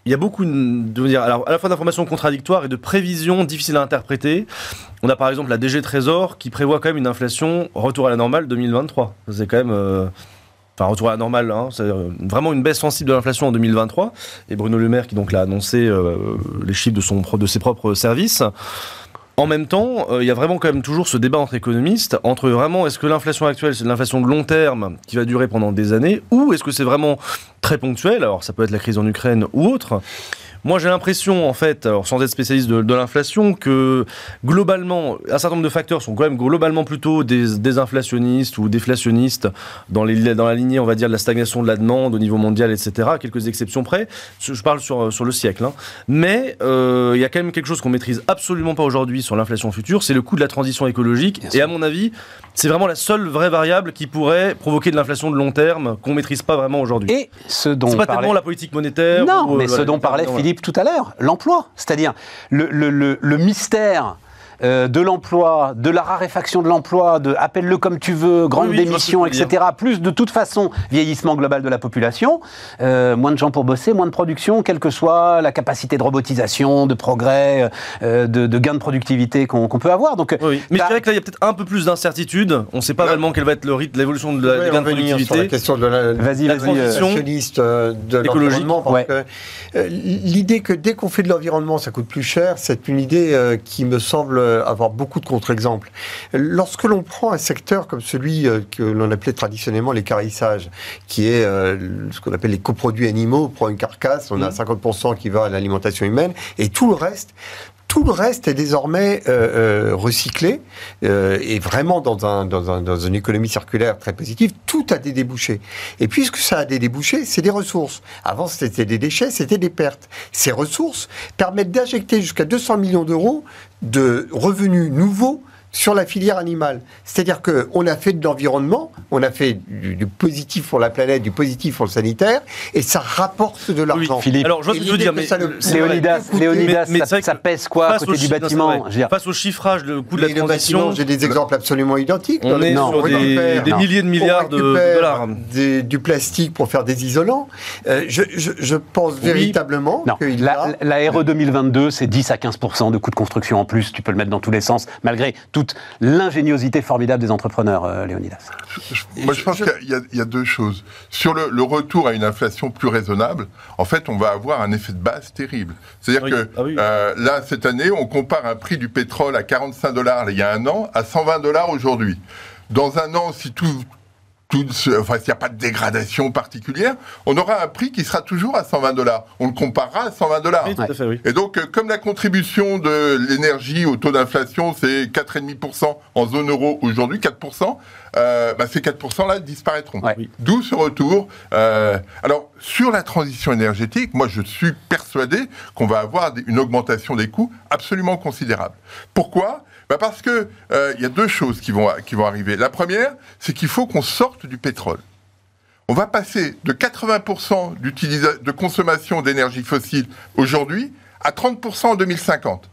Il y a beaucoup de, dire, alors, à la fois d'informations contradictoires et de prévisions difficiles à interpréter. On a par exemple la DG Trésor qui prévoit quand même une inflation retour à la normale 2023. C'est quand même. euh, Enfin, retour à la normale, hein, c'est euh, vraiment une baisse sensible de l'inflation en 2023. Et Bruno Le Maire qui donc l'a annoncé euh, les chiffres de, son, de ses propres services. En même temps, euh, il y a vraiment quand même toujours ce débat entre économistes, entre vraiment est-ce que l'inflation actuelle c'est de l'inflation de long terme qui va durer pendant des années, ou est-ce que c'est vraiment très ponctuel, alors ça peut être la crise en Ukraine ou autre. Moi j'ai l'impression en fait, alors sans être spécialiste de, de l'inflation, que globalement, un certain nombre de facteurs sont quand même globalement plutôt des, désinflationnistes ou déflationnistes dans, les, dans la lignée, on va dire, de la stagnation de la demande au niveau mondial, etc. à quelques exceptions près. Je parle sur, sur le siècle. hein. Mais euh, il y a quand même quelque chose qu'on maîtrise absolument pas aujourd'hui sur l'inflation future, c'est le coût de la transition écologique. Bien Et sûr. à mon avis, c'est vraiment la seule vraie variable qui pourrait provoquer de l'inflation de long terme qu'on maîtrise pas vraiment aujourd'hui. Et ce dont C'est pas parlait- tellement la politique monétaire. Non, ou, euh, mais ce dont parlait voilà. Tout à l'heure, l'emploi. C'est-à-dire le mystère euh, de l'emploi, de la raréfaction de l'emploi, de appelle-le comme tu veux, grande Oui, démission, etc. Plus de toute façon vieillissement global de la population, euh, moins de gens pour bosser, moins de production, quelle que soit la capacité de robotisation, de progrès, euh, de, de gain de productivité qu'on peut avoir. Donc, Oui. Mais je dirais que là, il y a peut-être un peu plus d'incertitude. On ne sait pas Là- vraiment quel va être le rythme, l'évolution de la, des gains de revenir sur la productivité. question de la, Vas-y, de Écologique. l'environnement. Ouais. euh, L'idée que dès qu'on fait de l'environnement, ça coûte plus cher, c'est une idée euh, qui me semble avoir beaucoup de contre-exemples. Lorsque l'on prend un secteur comme celui euh, que l'on appelait traditionnellement l'écarissage, qui est euh, ce qu'on appelle les coproduits animaux, on prend une carcasse, on a 50% qui va à l'alimentation humaine, et tout le reste, tout le reste est désormais euh, euh, recyclé euh, et vraiment dans, dans une économie circulaire très positive. Tout a des débouchés. Et puisque ça a des débouchés, c'est des ressources. Avant, c'était des déchets, c'était des pertes. Ces ressources permettent d'injecter jusqu'à 200 millions d'euros de revenus nouveaux sur la filière animale. C'est-à-dire qu'on a fait de l'environnement, on a fait du, du positif pour la planète, du positif pour le sanitaire, et ça rapporte de l'argent. Philippe. Alors, je vois ce que tu veux l'idée dire, que mais. Léonidas, Léonidas, mais ça, pèse quoi à côté au du non, bâtiment veux dire, Face au chiffrage, le coût de la transition, j'ai des exemples absolument identiques. on est Non, sur on des, des non. milliers de milliards de, on de dollars. des- du plastique pour faire des isolants. Euh, je, je- je pense véritablement Non, qu'il la, a... la RE 2022, c'est 10 à 15 de coûts de construction en plus. Tu peux le mettre dans tous les sens, malgré toute l'ingéniosité formidable des entrepreneurs, euh, Léonidas. Moi, je pense qu'il y a- y deux choses. Sur le, le retour à une inflation plus raisonnable, en fait, on va avoir un effet de base terrible. C'est-à-dire Oui. que Ah oui. euh, là, cette année, on compare un prix du pétrole à 45 dollars il y a un an à 120 dollars aujourd'hui. Dans un an, si tout, tout se- enfin, s'il n'y a pas de dégradation particulière, on aura un prix qui sera toujours à 120 dollars. On le comparera à 120 dollars. Oui, oui. Et donc, euh, comme la contribution de l'énergie au taux d'inflation, c'est 4,5% en zone euro aujourd'hui, 4%, euh, bah, ces 4%-là disparaîtront. Oui. D'où ce retour. Euh, alors, sur la transition énergétique, moi, je suis persuadé qu'on va avoir une augmentation des coûts absolument considérable. Pourquoi? Bah Parce qu'il euh, y a deux choses qui vont, qui vont arriver. La première, c'est qu'il faut qu'on sorte du pétrole. On va passer de 80% de consommation d'énergie fossile aujourd'hui à 30% en 2050.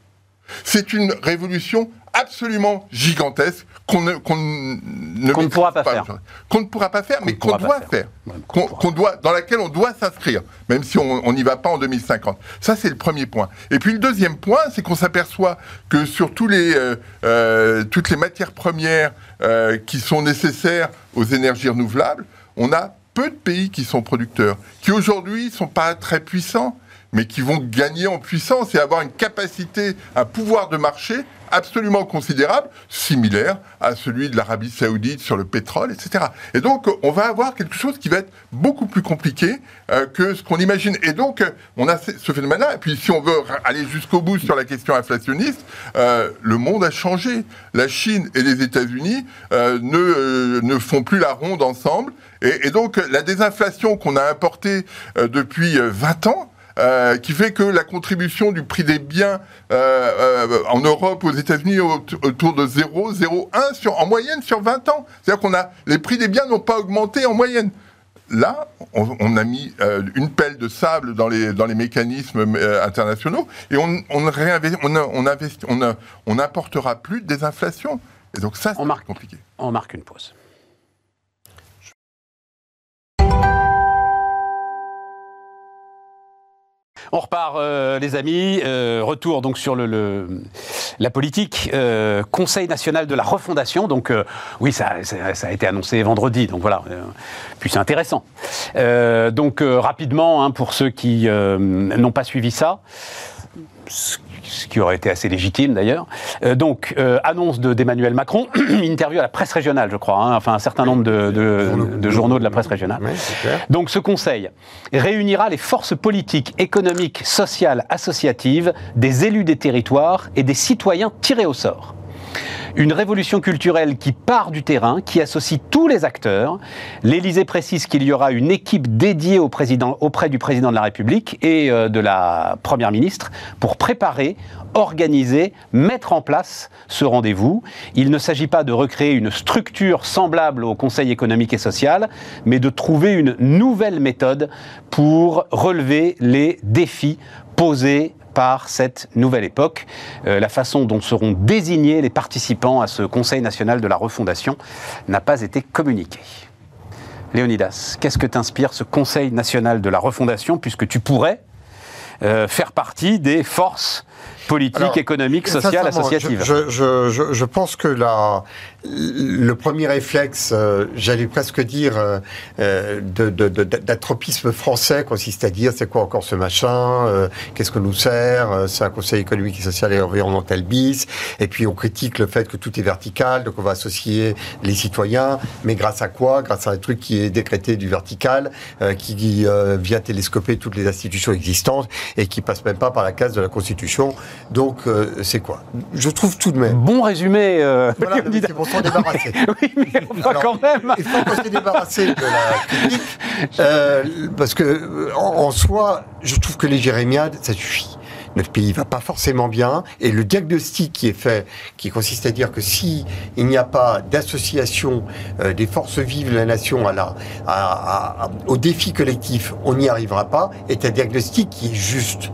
C'est une révolution absolument gigantesque qu'on ne, ne, pourra pas, faire. Qu'on ne pourra pas faire, mais qu'on doit faire. qu'on doit, dans laquelle on doit s'inscrire, même si on n'y va pas en 2050. Ça, c'est le premier point. Et puis le deuxième point, c'est qu'on s'aperçoit que sur tous les, euh, euh, toutes les matières premières euh, qui sont nécessaires aux énergies renouvelables, on a peu de pays qui sont producteurs, qui aujourd'hui ne sont pas très puissants mais qui vont gagner en puissance et avoir une capacité, un pouvoir de marché absolument considérable, similaire à celui de l'Arabie saoudite sur le pétrole, etc. Et donc, on va avoir quelque chose qui va être beaucoup plus compliqué euh, que ce qu'on imagine. Et donc, on a ce phénomène-là. Et puis, si on veut aller jusqu'au bout sur la question inflationniste, euh, le monde a changé. La Chine et les États-Unis euh, ne, ne font plus la ronde ensemble. Et, et donc, la désinflation qu'on a importée depuis 20 ans, euh, qui fait que la contribution du prix des biens euh, euh, en Europe, aux États-Unis, autour de 0, 0,1 sur, en moyenne sur 20 ans. C'est-à-dire qu'on a les prix des biens n'ont pas augmenté en moyenne. Là, on, a mis une pelle de sable dans les, dans les mécanismes internationaux et on on n'apportera plus de désinflation. Et donc ça, c'est compliqué. On marque une pause. On repart, euh, les amis. Euh, retour donc sur le, la politique. Euh, Conseil national de la refondation. Donc oui, ça, a été annoncé vendredi. Donc voilà. puis c'est intéressant. donc rapidement, hein, pour ceux qui n'ont pas suivi ça ce qui aurait été assez légitime d'ailleurs. Euh, donc, euh, annonce d'Emmanuel Macron, interview à la presse régionale, je crois, hein, enfin un certain nombre de, journaux de la presse régionale. donc, ce conseil réunira les forces politiques, économiques, sociales, associatives, des élus des territoires et des citoyens tirés au sort. Une révolution culturelle qui part du terrain, qui associe tous les acteurs. L'Élysée précise qu'il y aura une équipe dédiée au président, auprès du président de la République et euh, de la Première ministre pour préparer, organiser, mettre en place ce rendez-vous. Il ne s'agit pas de recréer une structure semblable au Conseil économique et social, mais de trouver une nouvelle méthode pour relever les défis posés par cette nouvelle époque. Euh, la façon dont seront désignés les participants à ce Conseil national de la refondation n'a pas été communiquée. Léonidas, qu'est-ce que t'inspire ce Conseil national de la refondation, puisque tu pourrais euh, faire partie des forces politique, économique, sociale, associative. Je, je, je, pense que la, le premier réflexe, euh, j'allais presque dire, euh, euh d'atropisme français consiste à dire c'est quoi encore ce machin, euh, qu'est-ce que nous sert, c'est un conseil économique, et social et environnemental bis, et puis on critique le fait que tout est vertical, donc on va associer les citoyens, mais grâce à quoi? Grâce à un truc qui est décrété du vertical, qui vient télescoper toutes les institutions existantes et qui passe même pas par la case de la Constitution. Donc, euh, c'est quoi? Je trouve tout de même. Bon résumé. Euh, voilà, c'est pour s'en débarrasser. oui, mais quand même. Il faut qu'on se débarrasse de la critique. Euh, parce que, en, soi, je trouve que les jérémiades, ça suffit notre pays va pas forcément bien et le diagnostic qui est fait, qui consiste à dire que si il n'y a pas d'association des forces vives de la nation à la, à, au défi collectif, on n'y arrivera pas, est un diagnostic qui est juste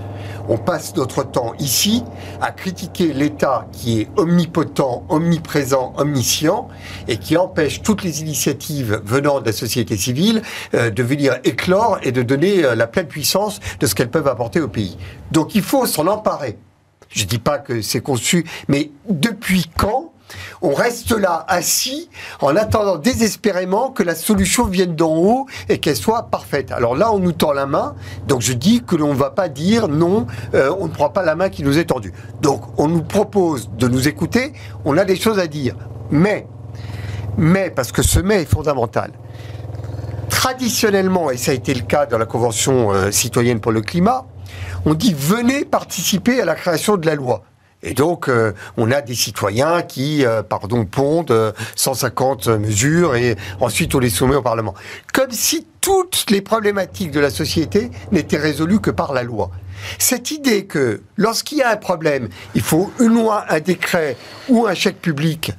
on passe notre temps ici à critiquer l'État qui est omnipotent, omniprésent, omniscient et qui empêche toutes les initiatives venant de la société civile euh, de venir éclore et de donner euh, la pleine puissance de ce qu'elles peuvent apporter au pays. Donc il faut s'en emparer. Je ne dis pas que c'est conçu, mais depuis quand on reste là assis en attendant désespérément que la solution vienne d'en haut et qu'elle soit parfaite. Alors là, on nous tend la main, donc je dis que l'on ne va pas dire non, euh, on ne prend pas la main qui nous est tendue. Donc on nous propose de nous écouter, on a des choses à dire. Mais, parce que ce mais est fondamental, traditionnellement, et ça a été le cas dans la Convention euh, citoyenne pour le climat, on dit venez participer à la création de la loi. Et donc, euh, on a des citoyens qui, euh, pardon, pondent 150 euh, mesures et ensuite on les soumet au Parlement. Comme si toutes les problématiques de la société n'étaient résolues que par la loi. Cette idée que lorsqu'il y a un problème, il faut une loi, un décret ou un chèque public,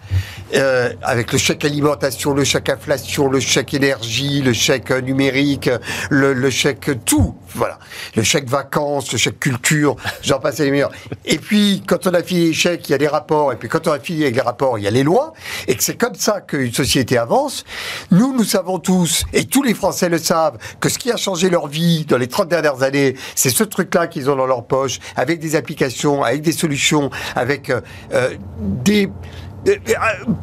euh, avec le chèque alimentation, le chèque inflation, le chèque énergie, le chèque numérique, le, chèque tout, voilà, le chèque vacances, le chèque culture, j'en passe les meilleurs. Et puis, quand on a fini les chèques, il y a des rapports, et puis quand on a fini avec les rapports, il y a les lois, et que c'est comme ça qu'une société avance. Nous, nous savons tous, et tous les Français le savent, que ce qui a changé leur vie dans les 30 dernières années, c'est ce truc-là qu'ils ont dans leur poche, avec des applications, avec des solutions, avec euh, euh, des... euh,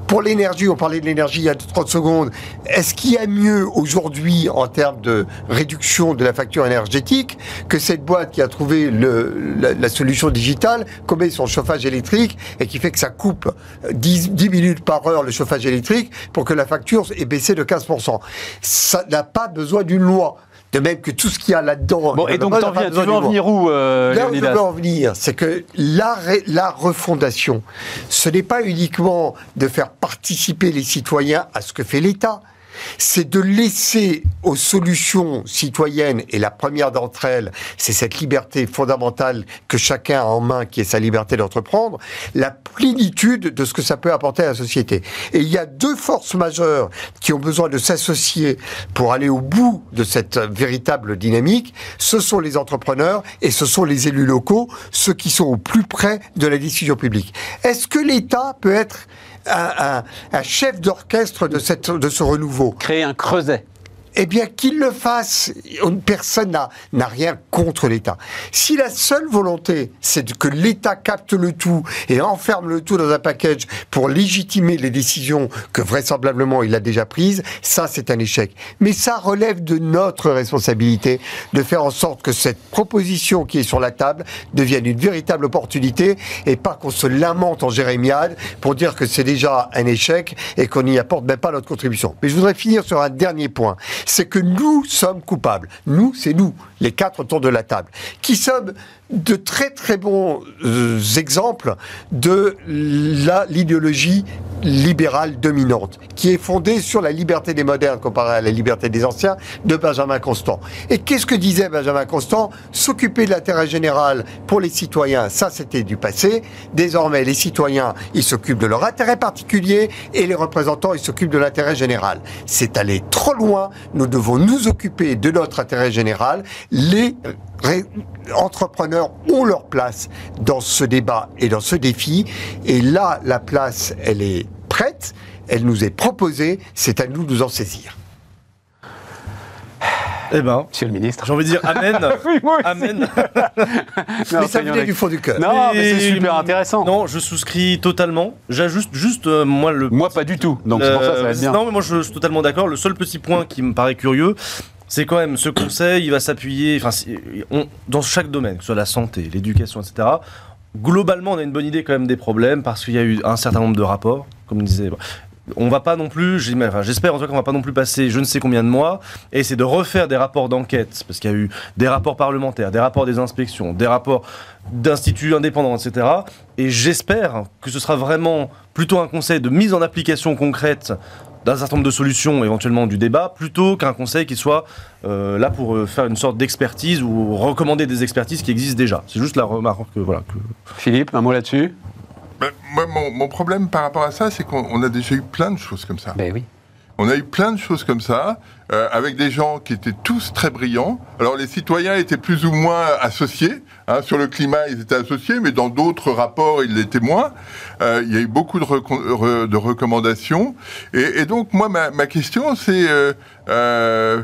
Pour l'énergie, on parlait de l'énergie il y a 30 secondes. Est-ce qu'il y a mieux aujourd'hui en termes de réduction de la facture énergétique que cette boîte qui a trouvé la, solution digitale, qu'on met son chauffage électrique et qui fait que ça coupe 10, 10 minutes par heure le chauffage électrique pour que la facture ait baissé de 15% Ça n'a pas besoin d'une loi. De même que tout ce qu'il y a là-dedans. Bon, et donc, viens- tu veux en venir où, euh, Là où je veux en venir, c'est que la refondation, ce n'est pas uniquement de faire participer les citoyens à ce que fait l'État. C'est de laisser aux solutions citoyennes, et la première d'entre elles, c'est cette liberté fondamentale que chacun a en main, qui est sa liberté d'entreprendre, la plénitude de ce que ça peut apporter à la société. Et il y a deux forces majeures qui ont besoin de s'associer pour aller au bout de cette véritable dynamique. Ce sont les entrepreneurs et ce sont les élus locaux, ceux qui sont au plus près de la décision publique. Est-ce que l'État peut être un, un- un chef d'orchestre de, cette, de ce renouveau Créer un creuset. Eh bien, qu'il le fasse. Personne n'a- rien contre l'État. Si la seule volonté, c'est que l'État capte le tout et enferme le tout dans un package pour légitimer les décisions que vraisemblablement il a déjà prises, ça, c'est un échec. Mais ça relève de notre responsabilité de faire en sorte que cette proposition qui est sur la table devienne une véritable opportunité et pas qu'on se lamente en jérémiade pour dire que c'est déjà un échec et qu'on n'y apporte même pas notre contribution. Mais je voudrais finir sur un dernier point. C'est que nous sommes coupables. Nous, c'est nous, les quatre autour de la table, qui sommes de très très bons euh, exemples de l'idéologie libérale dominante, qui est fondée sur la liberté des modernes comparée à la liberté des anciens de Benjamin Constant. Et qu'est-ce que disait Benjamin Constant? S'occuper de l'intérêt général pour les citoyens, ça c'était du passé. Désormais, les citoyens, ils s'occupent de leur intérêt particulier et les représentants, ils s'occupent de l'intérêt général. C'est aller trop loin. Nous devons nous occuper de notre intérêt général. Les ré- entrepreneurs ont leur place dans ce débat et dans ce défi. Et là, la place, elle est prête. Elle nous est proposée. C'est à nous de nous en saisir. Eh ben, Monsieur le ministre. j'ai envie de dire Amen. Oui, moi aussi. Amen. Non, mais ça venait du fond du cœur. Non, mais c'est super intéressant. Non, je souscris totalement. J'ajuste juste, euh, moi, le. Moi, pas du tout. Donc, c'est pour ça que ça va être Euh, bien. Non, mais moi, je suis totalement d'accord. Le seul petit point qui me paraît curieux, c'est quand même ce conseil, il va s'appuyer, dans chaque domaine, que ce soit la santé, l'éducation, etc. Globalement, on a une bonne idée quand même des problèmes parce qu'il y a eu un certain nombre de rapports, comme disait. On va pas non plus, j'espère en tout cas qu'on va pas non plus passer je ne sais combien de mois et c'est de refaire des rapports d'enquête parce qu'il y a eu des rapports parlementaires, des rapports des inspections, des rapports d'instituts indépendants, etc. Et j'espère que ce sera vraiment plutôt un conseil de mise en application concrète d'un certain nombre de solutions, éventuellement du débat, plutôt qu'un conseil qui soit euh, là pour euh, faire une sorte d'expertise ou recommander des expertises qui existent déjà. C'est juste la remarque que voilà. Que... Philippe, un mot là-dessus? Ben, moi, mon, mon problème par rapport à ça, c'est qu'on on a déjà eu plein de choses comme ça. Ben oui. On a eu plein de choses comme ça, euh, avec des gens qui étaient tous très brillants. Alors les citoyens étaient plus ou moins associés. hein, sur le climat, ils étaient associés, mais dans d'autres rapports, ils l'étaient moins. Euh, il y a eu beaucoup de, de recommandations. Et, donc, moi, ma, question, c'est... euh,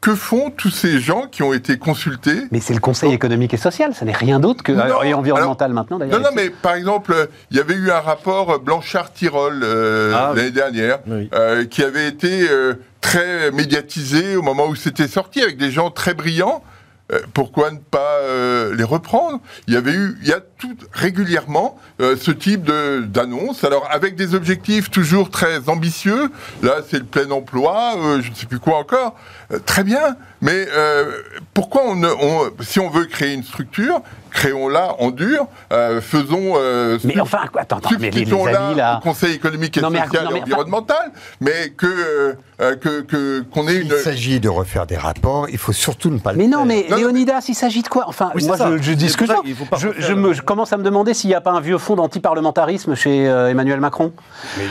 que font tous ces gens qui ont été consultés Mais c'est le Conseil économique et social, ça n'est rien d'autre que. Non, et environnemental alors- maintenant d'ailleurs. Non, non, mais par exemple, euh, il y avait eu un rapport Blanchard-Tirol euh, Ah, oui. l'année dernière, Oui. euh, qui avait été euh, très médiatisé au moment où c'était sorti, avec des gens très brillants. Euh, pourquoi ne pas euh, les reprendre? Il y avait eu, il y a tout, régulièrement euh, ce type de- d'annonce. Alors avec des objectifs toujours très ambitieux. Là, c'est le plein emploi, je ne sais plus quoi encore. Très bien, mais pourquoi on, on- si on veut créer une structure, créons-la en dur, euh, faisons. euh, Mais enfin, attends, attends, mais les, les amis, là. au Conseil économique et Non, mais- social non, et mais- environnemental, mais que euh, euh, que que- qu'on ait Il une. s'agit de refaire des rapports, il faut surtout ne pas le Mais non, faire. mais Non, Léonidas, il s'agit de quoi? Enfin, Oui, moi, ça. je, je ça faut pas Je, refaire je le- me, je commence à me demander s'il n'y a pas un vieux fond d'antiparlementarisme chez euh, Emmanuel Macron.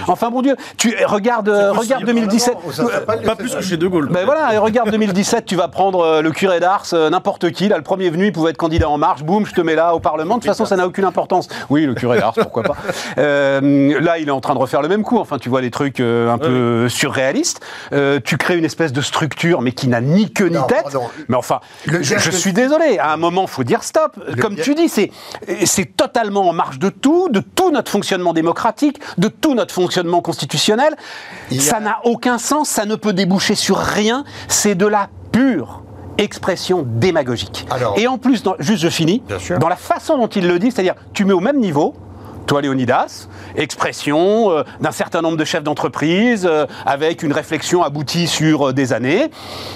Enfin, bon Dieu, tu regarde, euh, regarde 2017. Ça s'appelle Pas plus que chez De Gaulle. Ben voilà, et regarde 2017, tu vas prendre le curé d'Ars, n'importe qui, là, le premier venu, il pouvait être candidat en marche, boum, je te mets là au Parlement. De toute façon, ça n'a aucune importance. Oui, le curé d'Ars, pourquoi pas. Euh, là, il est en train de refaire le même coup. Enfin, tu vois les trucs euh, un peu surréalistes. Euh, tu crées une espèce de structure, mais qui n'a ni queue ni Non, tête. Mais enfin, Le je, suis désolé. À un moment, faut dire stop. Comme tu dis, c'est c'est totalement en marge de tout, de tout notre fonctionnement démocratique, de tout notre fonctionnement constitutionnel. A- Ça n'a aucun sens. Ça ne peut déboucher sur rien. C'est de la pure expression démagogique. Alors- Et en plus, dans- juste je finis, dans la façon dont il le dit, c'est-à-dire tu mets au même niveau toi, Léonidas, expression euh, d'un certain nombre de chefs d'entreprise, euh, avec une réflexion aboutie sur euh, des années,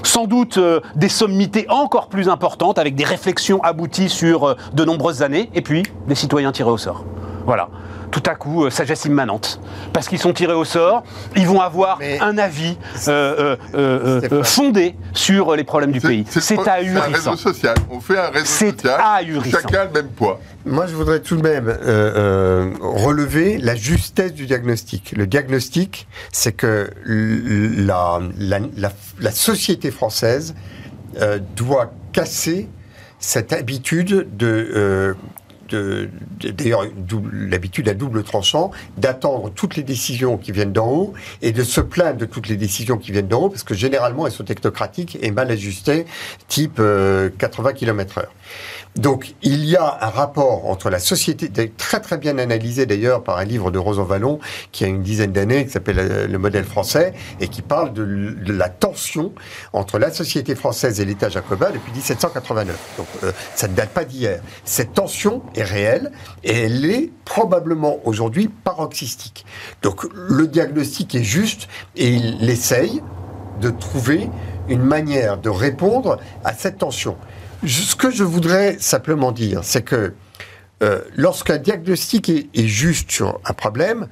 sans doute des sommités encore plus importantes, avec des réflexions abouties sur de nombreuses années, et puis des citoyens tirés au sort. Voilà. Tout à coup, euh, sagesse immanente. Parce qu'ils sont tirés au sort, ils vont avoir Mais- un avis euh, euh, euh, euh, fondé sur les problèmes du pays. C'est un ahurissant. réseau social. On fait un réseau C'est social. ahurissant. Chacun a le même poids. Moi, je voudrais tout de même euh, euh, relever la justesse du diagnostic. Le diagnostic, c'est que la, la, la- la société française euh, doit casser cette habitude de... euh, D'ailleurs, l'habitude à double tranchant, d'attendre toutes les décisions qui viennent d'en haut et de se plaindre de toutes les décisions qui viennent d'en haut, parce que généralement elles sont technocratiques et mal ajustées, type euh, 80 km/h. Donc, il y a un rapport entre la société, très très bien analysé d'ailleurs par un livre de Rosan Vallon, qui a une dizaine d'années, qui s'appelle euh, Le modèle français, et qui parle de, la tension entre la société française et l'État jacobin depuis 1789. Donc, euh, ça ne date pas d'hier. Cette tension est réelle, et elle est probablement aujourd'hui paroxystique. Donc, le diagnostic est juste, et il essaye de trouver une manière de répondre à cette tension. Ce que je voudrais simplement dire, c'est que euh, lorsqu'un diagnostic est juste sur un problème,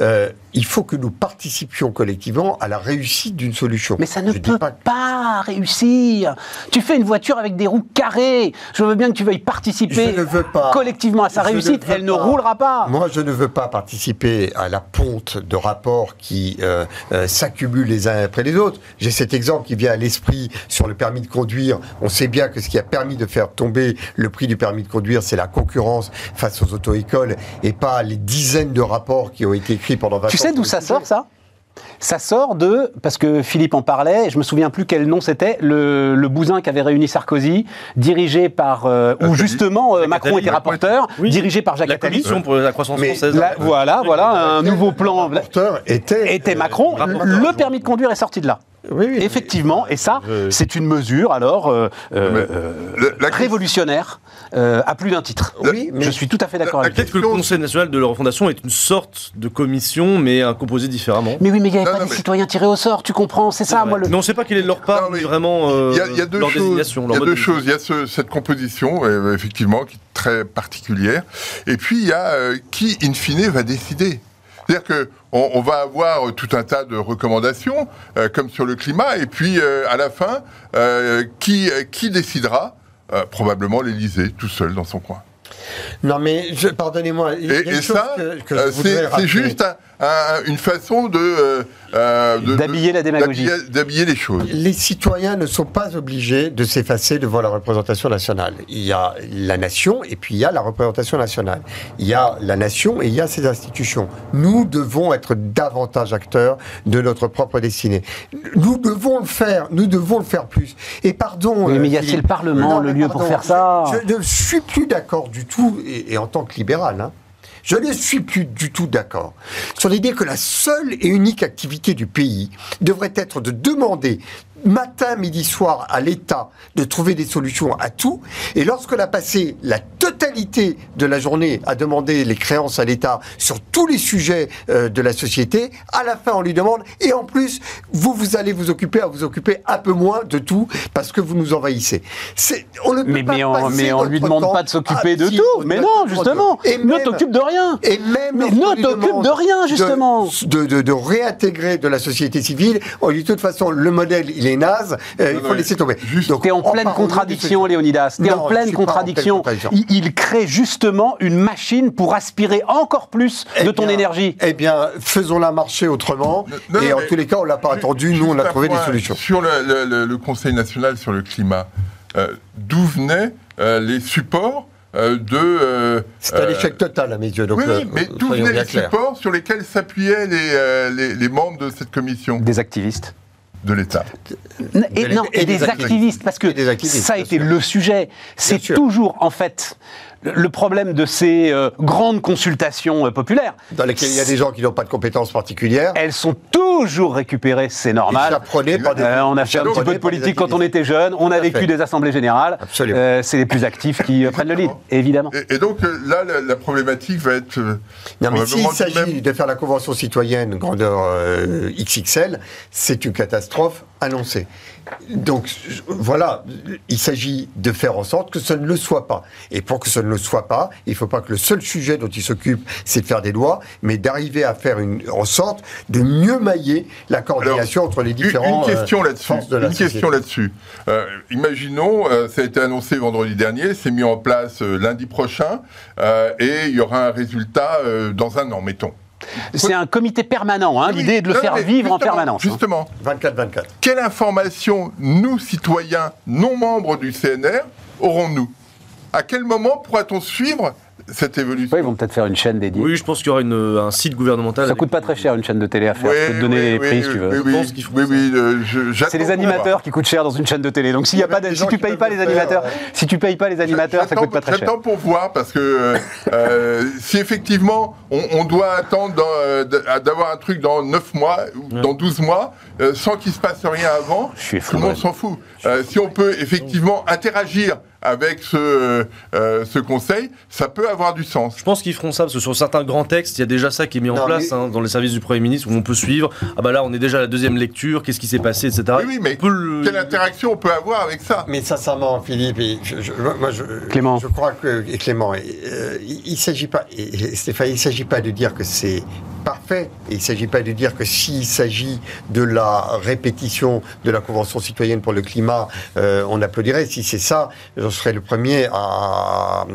euh, il faut que nous participions collectivement à la réussite d'une solution. Mais ça ne Je peut pas pas... réussir. Tu fais une voiture avec des roues carrées. Je veux bien que tu veuilles participer Je ne veux pas. collectivement à sa Je réussite. Elle ne roulera pas. Moi, je ne veux pas participer à la ponte de rapports qui euh, euh, s'accumulent les uns après les autres. J'ai cet exemple qui vient à l'esprit sur le permis de conduire. On sait bien que ce qui a permis de faire tomber le prix du permis de conduire, c'est la concurrence face aux auto-écoles et pas les dizaines de rapports qui ont été écrits pendant 20 ans. Tu sais d'où ça sort, ça? Ça sort de, parce que Philippe en parlait, je me souviens plus quel nom c'était, le, le bousin qui avait réuni Sarkozy, dirigé par, euh, où Attali. justement euh, Macron Attali, était rapporteur, Oui. dirigé par Jacques La Attali. commission pour la croissance Mais française. Là, voilà, voilà, un nouveau plan. Le rapporteur était, Était euh, Macron, le permis de conduire est sorti de là. Oui, oui. Effectivement, et ça, Je- c'est une mesure alors euh, euh, euh, la- révolutionnaire euh, à plus d'un titre. Oui, mais Je suis tout à fait d'accord la- avec toi. Peut-être que le Conseil national de la refondation est une sorte de commission, mais un composé différemment. Mais oui, mais il n'y avait Non, pas non, des mais- citoyens tirés au sort, tu comprends, c'est ça, moi le. Mais on ne sait pas quelle est leur part, Non, mais vraiment euh, Il y a, il y a deux leur choses. désignation. Il y a deux de- choses. Il y a ce- cette composition, euh, effectivement, qui est très particulière. Et puis, il y a euh, qui, in fine, va décider. C'est-à-dire que on, on va avoir tout un tas de recommandations, euh, comme sur le climat, et puis euh, à la fin, euh, qui, euh, qui décidera? Euh, Probablement l'Élysée, tout seul dans son coin. Non, mais pardonnez-moi. Et, ça, euh, c'est juste un- un- une façon de euh, euh, de- D'habiller la démagogie. d'habiller- les choses. Les citoyens ne sont pas obligés de s'effacer devant la représentation nationale. Il y a la nation et puis il y a la représentation nationale. Il y a la nation et il y a ses institutions. Nous devons être davantage acteurs de notre propre destinée. Nous devons le faire. Nous devons le faire plus. Et pardon. Oui, mais euh, y a-t-il le Parlement, Non, le lieu pour faire ça Je, je ne suis plus d'accord du tout, et, et en tant que libéral, hein, je ne suis plus du tout d'accord sur l'idée que la seule et unique activité du pays devrait être de demander matin, midi, soir à l'État de trouver des solutions à tout. Et lorsqu'on a passé la totalité de la journée à demander les créances à l'État sur tous les sujets euh, de la société, à la fin on lui demande et en plus vous vous allez vous occuper à vous occuper un peu moins de tout parce que vous nous envahissez. On ne peut mais, pas mais, on, mais on lui demande pas de s'occuper de tout. Mais non, justement. Et ne t'occupe de rien. Et même mais ne t'occupe de rien justement. De, de, de, réintégrer de la société civile. On dit de toute façon le modèle il est naze. Euh, il faut laisser tomber. T'es en, pleine contradiction, Léonidas. T'es en pleine contradiction. Il, crée justement une machine pour aspirer encore plus eh de ton énergie. Eh bien, faisons-la marcher autrement. et en tous les cas, on l'a pas attendu. Nous, on a trouvé des solutions. Sur le, Conseil national sur le climat, euh, d'où venaient euh, les supports de. C'est un échec total à mes yeux. Donc, oui, mais d'où venaient les supports sur lesquels s'appuyaient les, les, membres de cette commission? Des activistes de l'État. Et, des, activistes, parce que ça a été le sujet. C'est toujours, en fait, le problème de ces euh, grandes consultations euh, populaires. Dans lesquelles il y a des gens qui n'ont pas de compétences particulières. Elles sont toujours récupérées, c'est normal. Euh, on a fait un petit peu de politique quand on était jeune, on a vécu des assemblées générales. c'est les plus actifs qui prennent le lead, évidemment. Et, donc là, la, problématique va être. non, mais s'il s'agit de faire la convention citoyenne grandeur XXL, c'est une catastrophe annoncée. Donc voilà, il s'agit de faire en sorte que ça ne le soit pas. Et pour que ça ne le soit pas, il ne faut pas que le seul sujet dont il s'occupe, c'est de faire des lois, mais d'arriver à faire une, en sorte de mieux mailler la coordination entre les différents une question euh, là-dessus. Une question là-dessus. Euh, imaginons, euh, ça a été annoncé vendredi dernier, c'est mis en place lundi prochain, et il y aura un résultat dans un an, mettons. C'est un comité permanent, hein, l'idée est de le faire vivre en permanence. Hein. Justement. 24-24. Quelle information, nous, citoyens non membres du CNR, aurons-nous? À quel moment pourra-t-on suivre cette évolution. ils vont peut-être faire une chaîne dédiée. Oui, je pense qu'il y aura un site gouvernemental. Ça coûte pas très cher une chaîne de télé à faire. je peux te donner les prix si tu veux. c'est les animateurs qui coûtent cher dans une chaîne de télé. Donc s'il y a pas, si tu payes pas les animateurs, si tu payes pas les animateurs, ça coûte pas très cher. J'attends pour voir parce que euh, euh, si effectivement on, doit attendre euh, d'avoir un truc dans 9 mois ou dans 12 mois sans qu'il se passe rien avant, tout le monde s'en fout. si on peut effectivement interagir avec ce, euh, ce conseil, ça peut avoir du sens. Je pense qu'ils feront ça, parce que sur certains grands textes, il y a déjà ça qui est mis en place hein, dans les services du Premier ministre, où on peut suivre, ah bah là on est déjà à la deuxième lecture, qu'est-ce qui s'est passé, etc. Oui, mais quelle interaction on peut avoir avec ça? Mais sincèrement, Philippe, je, moi, je, Clément. je crois que, et Clément, euh, il ne s'agit pas, Stéphane, il ne s'agit pas de dire que c'est parfait. il ne s'agit pas de dire que s'il s'agit de la répétition de la Convention citoyenne pour le climat, euh, on applaudirait. Si c'est ça, serais le premier à,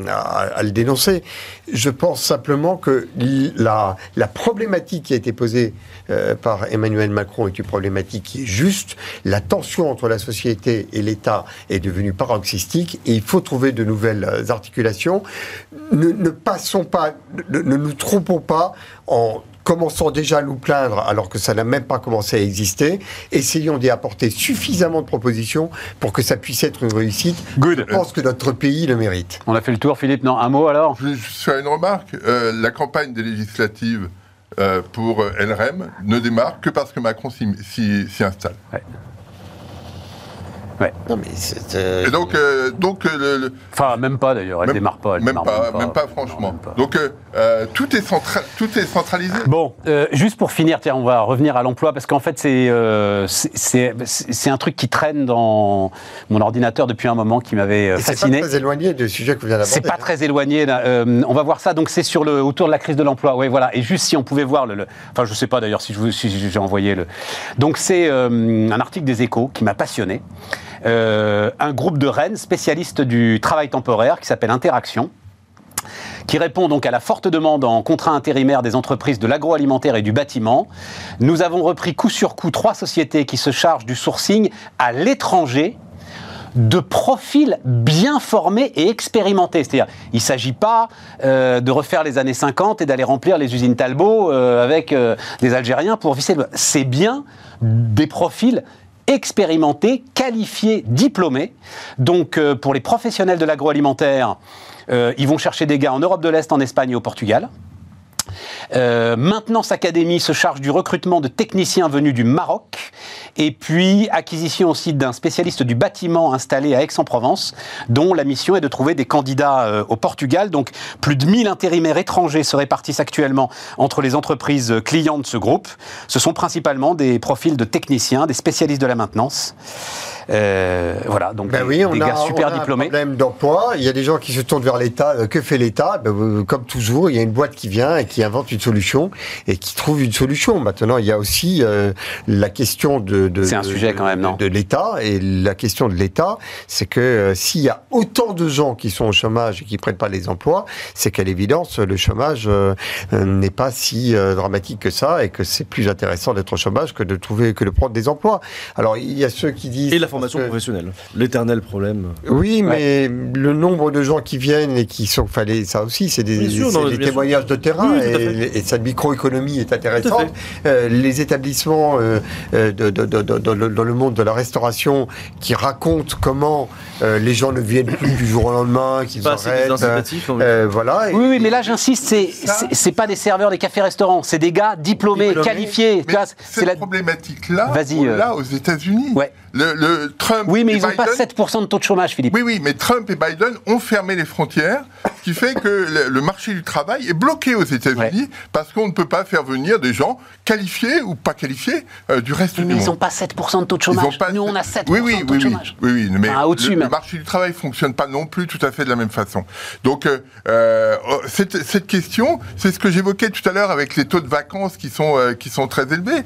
le dénoncer. Je pense simplement que la, problématique qui a été posée euh, par Emmanuel Macron est une problématique qui est juste. La tension entre la société et l'État est devenue paroxystique et il faut trouver de nouvelles articulations. Ne, passons pas, ne nous trompons pas en commençons déjà à nous plaindre alors que ça n'a même pas commencé à exister. Essayons d'y apporter suffisamment de propositions pour que ça puisse être une réussite. Je pense que notre pays le mérite. On a fait le tour, Philippe. Non, un mot alors? Je faire une remarque. Euh, la campagne des législatives euh, pour euh, LRM ne démarre que parce que Macron s'y installe. Non, mais c'est. Euh, Et donc, euh, donc euh, le, Enfin, même pas d'ailleurs, elle ne démarre pas. même, pas même, pas, franchement. Donc, tout, est tout est centralisé. Bon, juste pour finir, tiens, on va revenir à l'emploi, parce qu'en fait, c'est c'est un truc qui traîne dans mon ordinateur depuis un moment qui m'avait fasciné. C'est pas très éloigné du sujet que vous venez C'est pas très éloigné. on va voir ça. Donc, c'est sur le autour de la crise de l'emploi. Oui, voilà. Et juste si on pouvait voir le. enfin, je sais pas d'ailleurs si j'ai si envoyé le. Donc, c'est un article des Échos qui m'a passionné. Euh, un groupe de Rennes spécialiste du travail temporaire qui s'appelle Interaction qui répond donc à la forte demande en contrat intérimaire des entreprises de l'agroalimentaire et du bâtiment. Nous avons repris coup sur coup trois sociétés qui se chargent du sourcing à l'étranger de profils bien formés et expérimentés. C'est-à-dire, il ne s'agit pas euh, de refaire les années 50 et d'aller remplir les usines Talbot euh, avec des Algériens pour visser. C'est bien des profils expérimentés, qualifiés, diplômés. Donc euh, pour les professionnels de l'agroalimentaire, euh, ils vont chercher des gars en Europe de l'Est, en Espagne et au Portugal. Euh, Maintenance Académie se charge du recrutement de techniciens venus du Maroc. Et puis, acquisition aussi d'un spécialiste du bâtiment installé à Aix-en-Provence, dont la mission est de trouver des candidats euh, au Portugal. Donc, plus de 1000 intérimaires étrangers se répartissent actuellement entre les entreprises clients de ce groupe. Ce sont principalement des profils de techniciens, des spécialistes de la maintenance. Euh, voilà, donc Ben des, oui, on des a, gars super on a diplômés. un problème d'emploi. Il y a des gens qui se tournent vers l'État. Euh, Que fait l'État? Ben, euh, Comme toujours, il y a une boîte qui vient et qui invente une solution et qui trouve une solution. Maintenant, il y a aussi euh, la question de, de C'est un de- sujet quand même, de- non de l'État. Et la question de l'État, c'est que euh, s'il y a autant de gens qui sont au chômage et qui prennent pas les emplois, c'est qu'à l'évidence, le chômage euh, euh, n'est pas si euh, dramatique que ça et que c'est plus intéressant d'être au chômage que de trouver que de prendre des emplois. Alors, il y a ceux qui disent Et la formation que- professionnelle. L'éternel problème. oui, mais le nombre de gens qui viennent et qui sont, fallait ça aussi, c'est des, sûr, c'est non, des bien sûr. témoignages de terrain Oui, et, et cette microéconomie est intéressante. Euh, les établissements euh, de, de- de- de- dans le- dans le monde de la restauration qui racontent comment euh, les gens ne viennent plus du jour au lendemain, qu'ils arrêtent. euh, voilà. Oui, oui, mais là j'insiste, c'est c'est- pas des serveurs des cafés-restaurants, c'est des gars diplômés, Diplômés. qualifiés. Cette la... problématique-là, Vas-y, on euh. l'a aux États-Unis. Ouais. Le, le Trump Oui, mais ils n'ont pas Biden- 7% de taux de chômage, Philippe. Oui, oui, mais Trump et Biden ont fermé les frontières, ce qui fait que le, marché du travail est bloqué aux États-Unis parce qu'on ne peut pas faire venir des gens qualifiés ou pas qualifiés euh, du reste Mais du ils monde. n'ont pas 7% de taux de Ils chômage. pas- Nous, on a 7% oui, oui, de taux oui, de oui, chômage. oui, oui, mais le, le marché du travail fonctionne pas non plus tout à fait de la même façon. Donc, euh, euh, cette, cette question, c'est ce que j'évoquais tout à l'heure avec les taux de vacances qui sont euh, qui sont très élevés.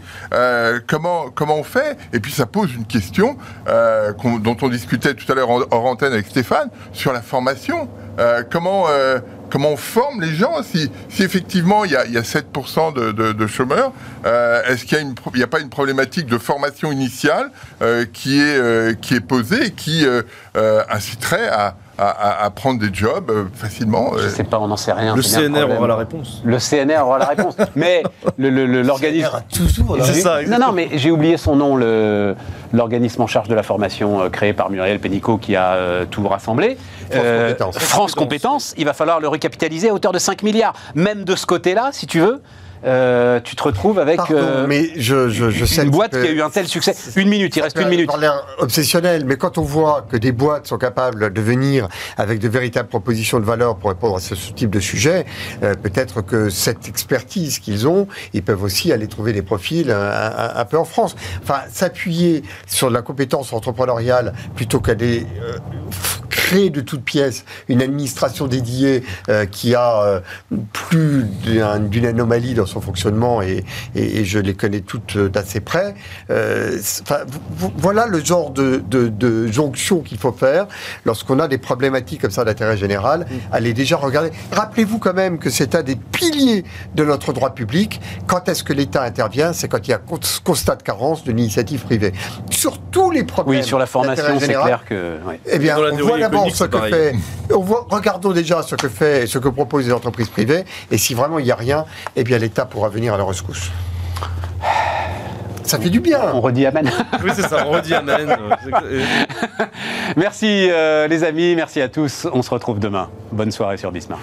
Comment comment on fait? Et puis ça pose une question euh, dont on discutait tout à l'heure en- antenne avec Stéphane sur la formation. Euh, comment euh, comment on forme les gens si, effectivement il y a, il y a 7% de, chômeurs Est-ce qu'il n'y a pas une problématique de formation initiale qui est qui est posée et qui inciterait à, à, à- à prendre des jobs euh, facilement Je euh, sais pas, on n'en sait rien. Le CNR aura la réponse. Le CNR aura la réponse. Mais le- le- le- l'organisme. toujours. C'est ça, Non, non, mais j'ai oublié son nom, l'organisme en charge de la formation euh, créé par Muriel Pénicaud qui a euh, tout rassemblé. France Compétences. France Compétences, il va falloir le recapitaliser à hauteur de 5 milliards. Même de ce côté-là, si tu veux, euh, tu te retrouves avec Pardon, euh, mais je, je, je sais une boîte qui a eu un tel succès. Une minute, il reste une minute. obsessionnel, mais quand on voit que des boîtes sont capables de venir avec de véritables propositions de valeur pour répondre à ce, type de sujet, euh, peut-être que cette expertise qu'ils ont, ils peuvent aussi aller trouver des profils euh, un, un- peu en France. Enfin, s'appuyer sur de la compétence entrepreneuriale plutôt qu'à des euh, créer de toutes pièces une administration dédiée euh, qui a euh, plus d'un- d'une anomalie dans son fonctionnement et, et- et je les connais toutes euh, d'assez près. Euh, voilà le genre de, de- de jonction qu'il faut faire lorsqu'on a des problématiques comme ça d'intérêt général. Allez déjà regarder. Rappelez-vous quand même que c'est un des piliers de notre droit public. Quand est-ce que l'État intervient? C'est quand il y a cons- constat de carence de l'initiative privée. Sur tous les problèmes. Oui, sur la formation, c'est clair que. ouais. eh bien, on voit d'abord économique, ce c'est que pareil. fait. On voit, regardons déjà ce que fait, ce que proposent les entreprises privées. Et si vraiment il n'y a rien, eh bien l'État pourra venir à la rescousse. Ça fait du bien. On redit Amen. Oui, c'est ça, on redit Amen. Merci euh, les amis, merci à tous. On se retrouve demain. Bonne soirée sur Bismart.